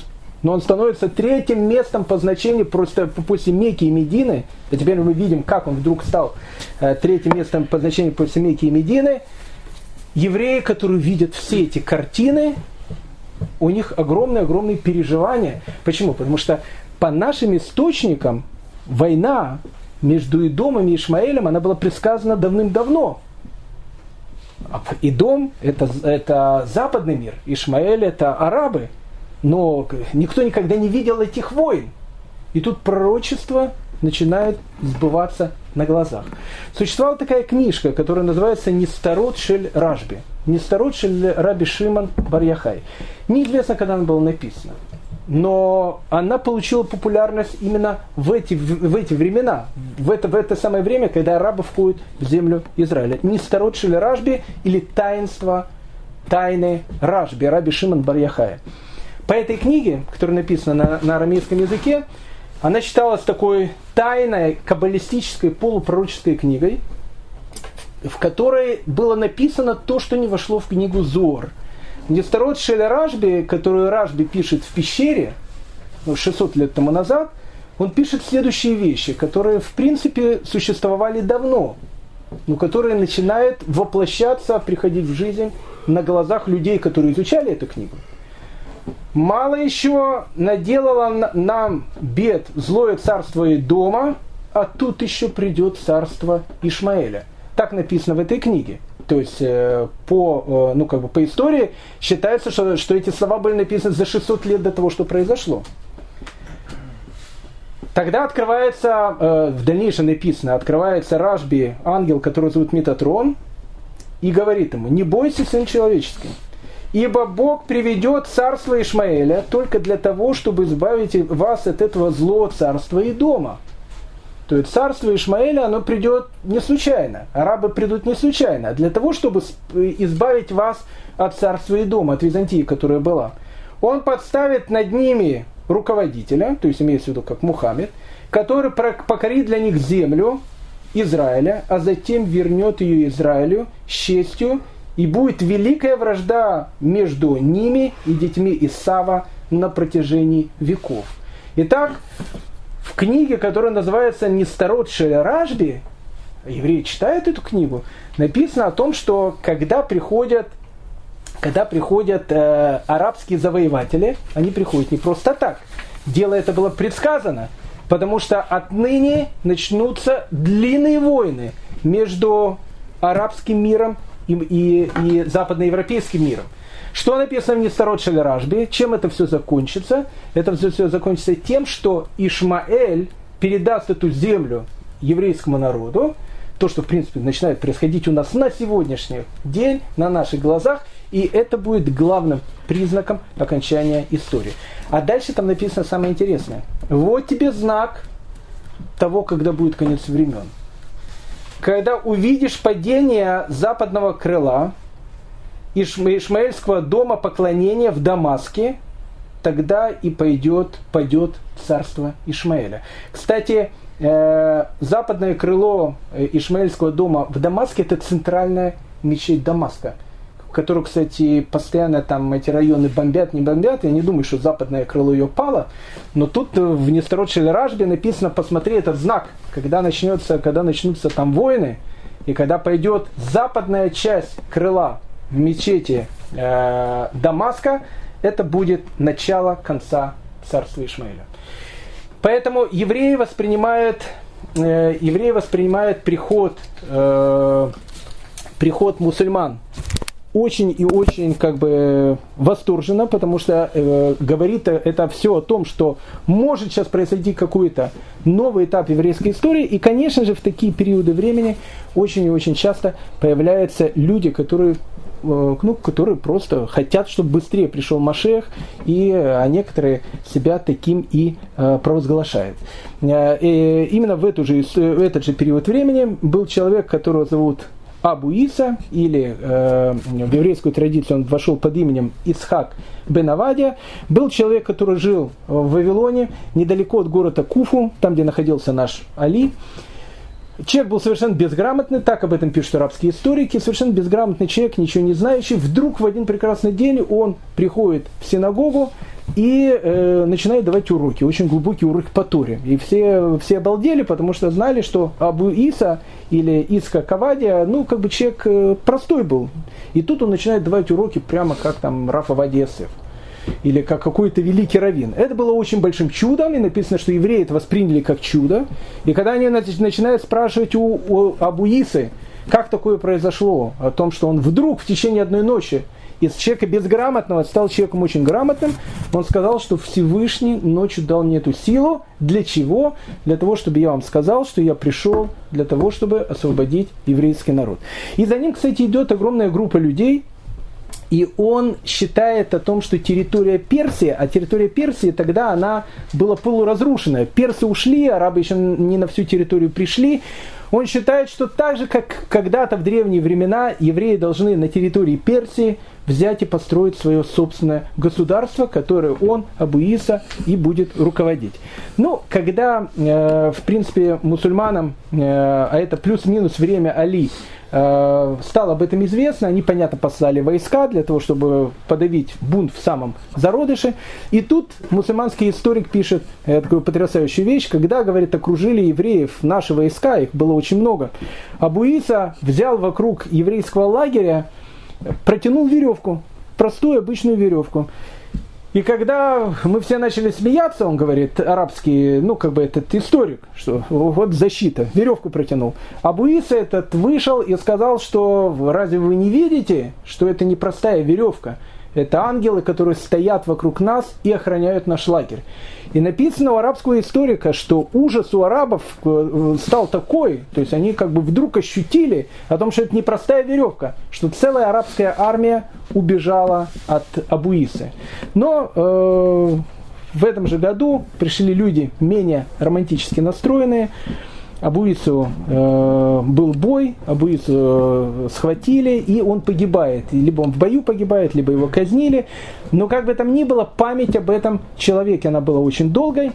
но он становится третьим местом по значению просто после Мекки и Медины. И теперь мы видим, как он вдруг стал э, третьим местом по значению после Мекки и Медины. Евреи, которые видят все эти картины, у них огромные-огромные переживания. Почему? Потому что по нашим источникам война между Идомом и Ишмаэлем, она была предсказана давным-давно. Идом это, это западный мир, Ишмаэль это арабы. Но никто никогда не видел этих войн. И тут пророчество начинает сбываться на глазах. Существовала такая книжка, которая называется «Нестарот Шель Рашби». «Нестарот Шель Раби Шиман Барьяхай». Неизвестно, когда она была написана. Но она получила популярность именно в эти, в, эти времена, в это, в это самое время, когда арабы входят в землю Израиля. Нестарот Шель Рашби или таинство, тайны Рашби, Раби Шиман Барьяхая. По этой книге, которая написана на, на арамейском языке, она считалась такой тайной, каббалистической, полупророческой книгой, в которой было написано то, что не вошло в книгу Зор. Нестород Шеля Ражби, которую Ражби пишет в пещере, ну, 600 лет тому назад, он пишет следующие вещи, которые, в принципе, существовали давно, но которые начинают воплощаться, приходить в жизнь на глазах людей, которые изучали эту книгу. Мало еще наделало нам бед злое царство и дома, а тут еще придет царство Ишмаэля. Так написано в этой книге. То есть э, по, э, ну, как бы по истории считается, что, что эти слова были написаны за 600 лет до того, что произошло. Тогда открывается, э, в дальнейшем написано, открывается Рашби, ангел, который зовут Метатрон, и говорит ему, не бойся, сын человеческий, Ибо Бог приведет царство Ишмаэля только для того, чтобы избавить вас от этого злого царства и дома. То есть царство Ишмаэля, оно придет не случайно. Арабы придут не случайно, для того, чтобы избавить вас от царства и дома, от Византии, которая была. Он подставит над ними руководителя, то есть имеется в виду как Мухаммед, который покорит для них землю Израиля, а затем вернет ее Израилю с честью и будет великая вражда между ними и детьми Исава на протяжении веков. Итак, книге, которая называется «Нестарот Ражби», евреи читают эту книгу, написано о том, что когда приходят, когда приходят э, арабские завоеватели, они приходят не просто так. Дело это было предсказано, потому что отныне начнутся длинные войны между арабским миром и, и, и западноевропейским миром. Что написано в Нестарот Шагаражбе? Чем это все закончится? Это все закончится тем, что Ишмаэль передаст эту землю еврейскому народу, то, что, в принципе, начинает происходить у нас на сегодняшний день, на наших глазах, и это будет главным признаком окончания истории. А дальше там написано самое интересное. Вот тебе знак того, когда будет конец времен когда увидишь падение западного крыла Ишмаэльского дома поклонения в Дамаске, тогда и пойдет, пойдет царство Ишмаэля. Кстати, э, западное крыло э, Ишмаэльского дома в Дамаске это центральная мечеть Дамаска – которую, кстати, постоянно там эти районы бомбят, не бомбят. Я не думаю, что западное крыло ее пало. Но тут в Несторочеле Ражбе написано, посмотри этот знак, когда, начнется, когда начнутся там войны, и когда пойдет западная часть крыла в мечети э, Дамаска, это будет начало конца царства Ишмаэля. Поэтому евреи воспринимают, э, евреи воспринимают приход, э, приход мусульман очень и очень как бы восторженно, потому что э, говорит это все о том, что может сейчас произойти какой-то новый этап еврейской истории. И, конечно же, в такие периоды времени очень и очень часто появляются люди, которые э, ну, которые просто хотят, чтобы быстрее пришел Машех, и, а некоторые себя таким и э, провозглашают. И именно в, эту же, в этот же период времени был человек, которого зовут Абу Иса, или э, в еврейскую традицию он вошел под именем Исхак бен Авадия, был человек, который жил в Вавилоне, недалеко от города Куфу, там, где находился наш Али. Человек был совершенно безграмотный, так об этом пишут арабские историки, совершенно безграмотный человек, ничего не знающий. Вдруг в один прекрасный день он приходит в синагогу, и э, начинает давать уроки, очень глубокий урок по Торе. И все, все обалдели, потому что знали, что Абу Иса или Иска Кавадия, ну, как бы человек э, простой был. И тут он начинает давать уроки прямо как там Рафа Вадесов. Или как какой-то великий раввин. Это было очень большим чудом, и написано, что евреи это восприняли как чудо. И когда они начинают спрашивать у, у Абуисы, как такое произошло, о том, что он вдруг в течение одной ночи из человека безграмотного стал человеком очень грамотным, он сказал, что Всевышний ночью дал мне эту силу. Для чего? Для того, чтобы я вам сказал, что я пришел для того, чтобы освободить еврейский народ. И за ним, кстати, идет огромная группа людей, и он считает о том, что территория Персии, а территория Персии тогда она была полуразрушенная. Персы ушли, арабы еще не на всю территорию пришли. Он считает, что так же, как когда-то в древние времена евреи должны на территории Персии взять и построить свое собственное государство, которое он, Абуиса, и будет руководить. Ну, когда, э, в принципе, мусульманам, э, а это плюс-минус время Али, стало об этом известно, они, понятно, послали войска для того, чтобы подавить бунт в самом зародыше. И тут мусульманский историк пишет э, такую потрясающую вещь, когда, говорит, окружили евреев наши войска, их было очень много. Абуиса взял вокруг еврейского лагеря протянул веревку, простую обычную веревку. И когда мы все начали смеяться, он говорит, арабский, ну, как бы этот историк, что вот защита, веревку протянул. А Буиса этот вышел и сказал, что разве вы не видите, что это не простая веревка, это ангелы, которые стоят вокруг нас и охраняют наш лагерь. И написано у арабского историка, что ужас у арабов э, стал такой, то есть они как бы вдруг ощутили о том, что это не простая веревка, что целая арабская армия убежала от Абуисы. Но э, в этом же году пришли люди менее романтически настроенные, Абуису э, был бой, Абуису э, схватили, и он погибает. Либо он в бою погибает, либо его казнили. Но как бы там ни было, память об этом человеке, она была очень долгой.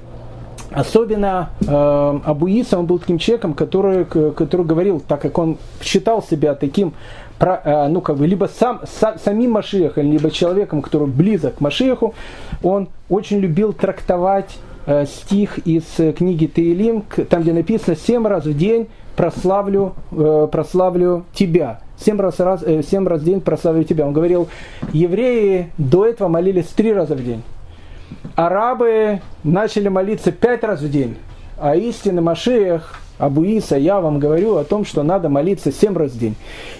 Особенно э, Абуиса, он был таким человеком, который, который говорил, так как он считал себя таким, э, ну как бы, либо сам, сам, самим Машиехом, либо человеком, который близок к Машиеху, он очень любил трактовать стих из э, книги Таилим, там где написано «Семь раз в день прославлю, э, прославлю тебя». Семь раз, раз, семь раз в день прославлю тебя. Он говорил, евреи до этого молились три раза в день. Арабы начали молиться пять раз в день. А истинный Машиях Абу Иса, я вам говорю о том, что надо молиться семь раз в день.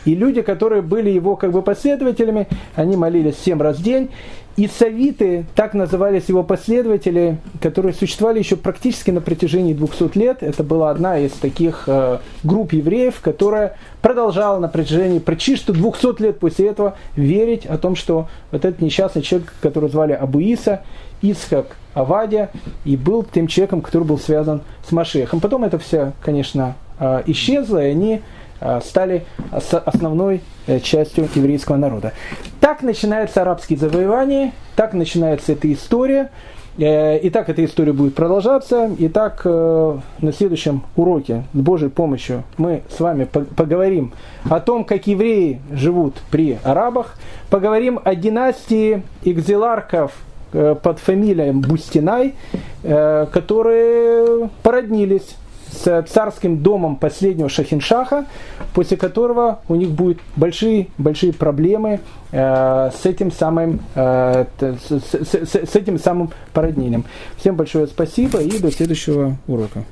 И люди, которые были его как бы последователями, они молились семь раз в день. И так назывались его последователи, которые существовали еще практически на протяжении 200 лет. Это была одна из таких э, групп евреев, которая продолжала на протяжении почти что 200 лет после этого верить о том, что вот этот несчастный человек, которого звали Абуиса, Исхак Авадия, и был тем человеком, который был связан с Машехом. Потом это все, конечно, э, исчезло, и они Э, стали основной частью еврейского народа. Так начинается арабские завоевания, так начинается эта история. Э, и так эта история будет продолжаться. И так на следующем уроке с Божьей помощью мы с вами поговорим о том, как евреи живут при арабах, поговорим о династии экзиларков под фамилией Бустинай, которые породнились с царским домом последнего Шахиншаха, после которого у них будут большие-большие проблемы э, с этим самым э, с, с, с, этим самым породнением. Всем большое спасибо и до следующего урока.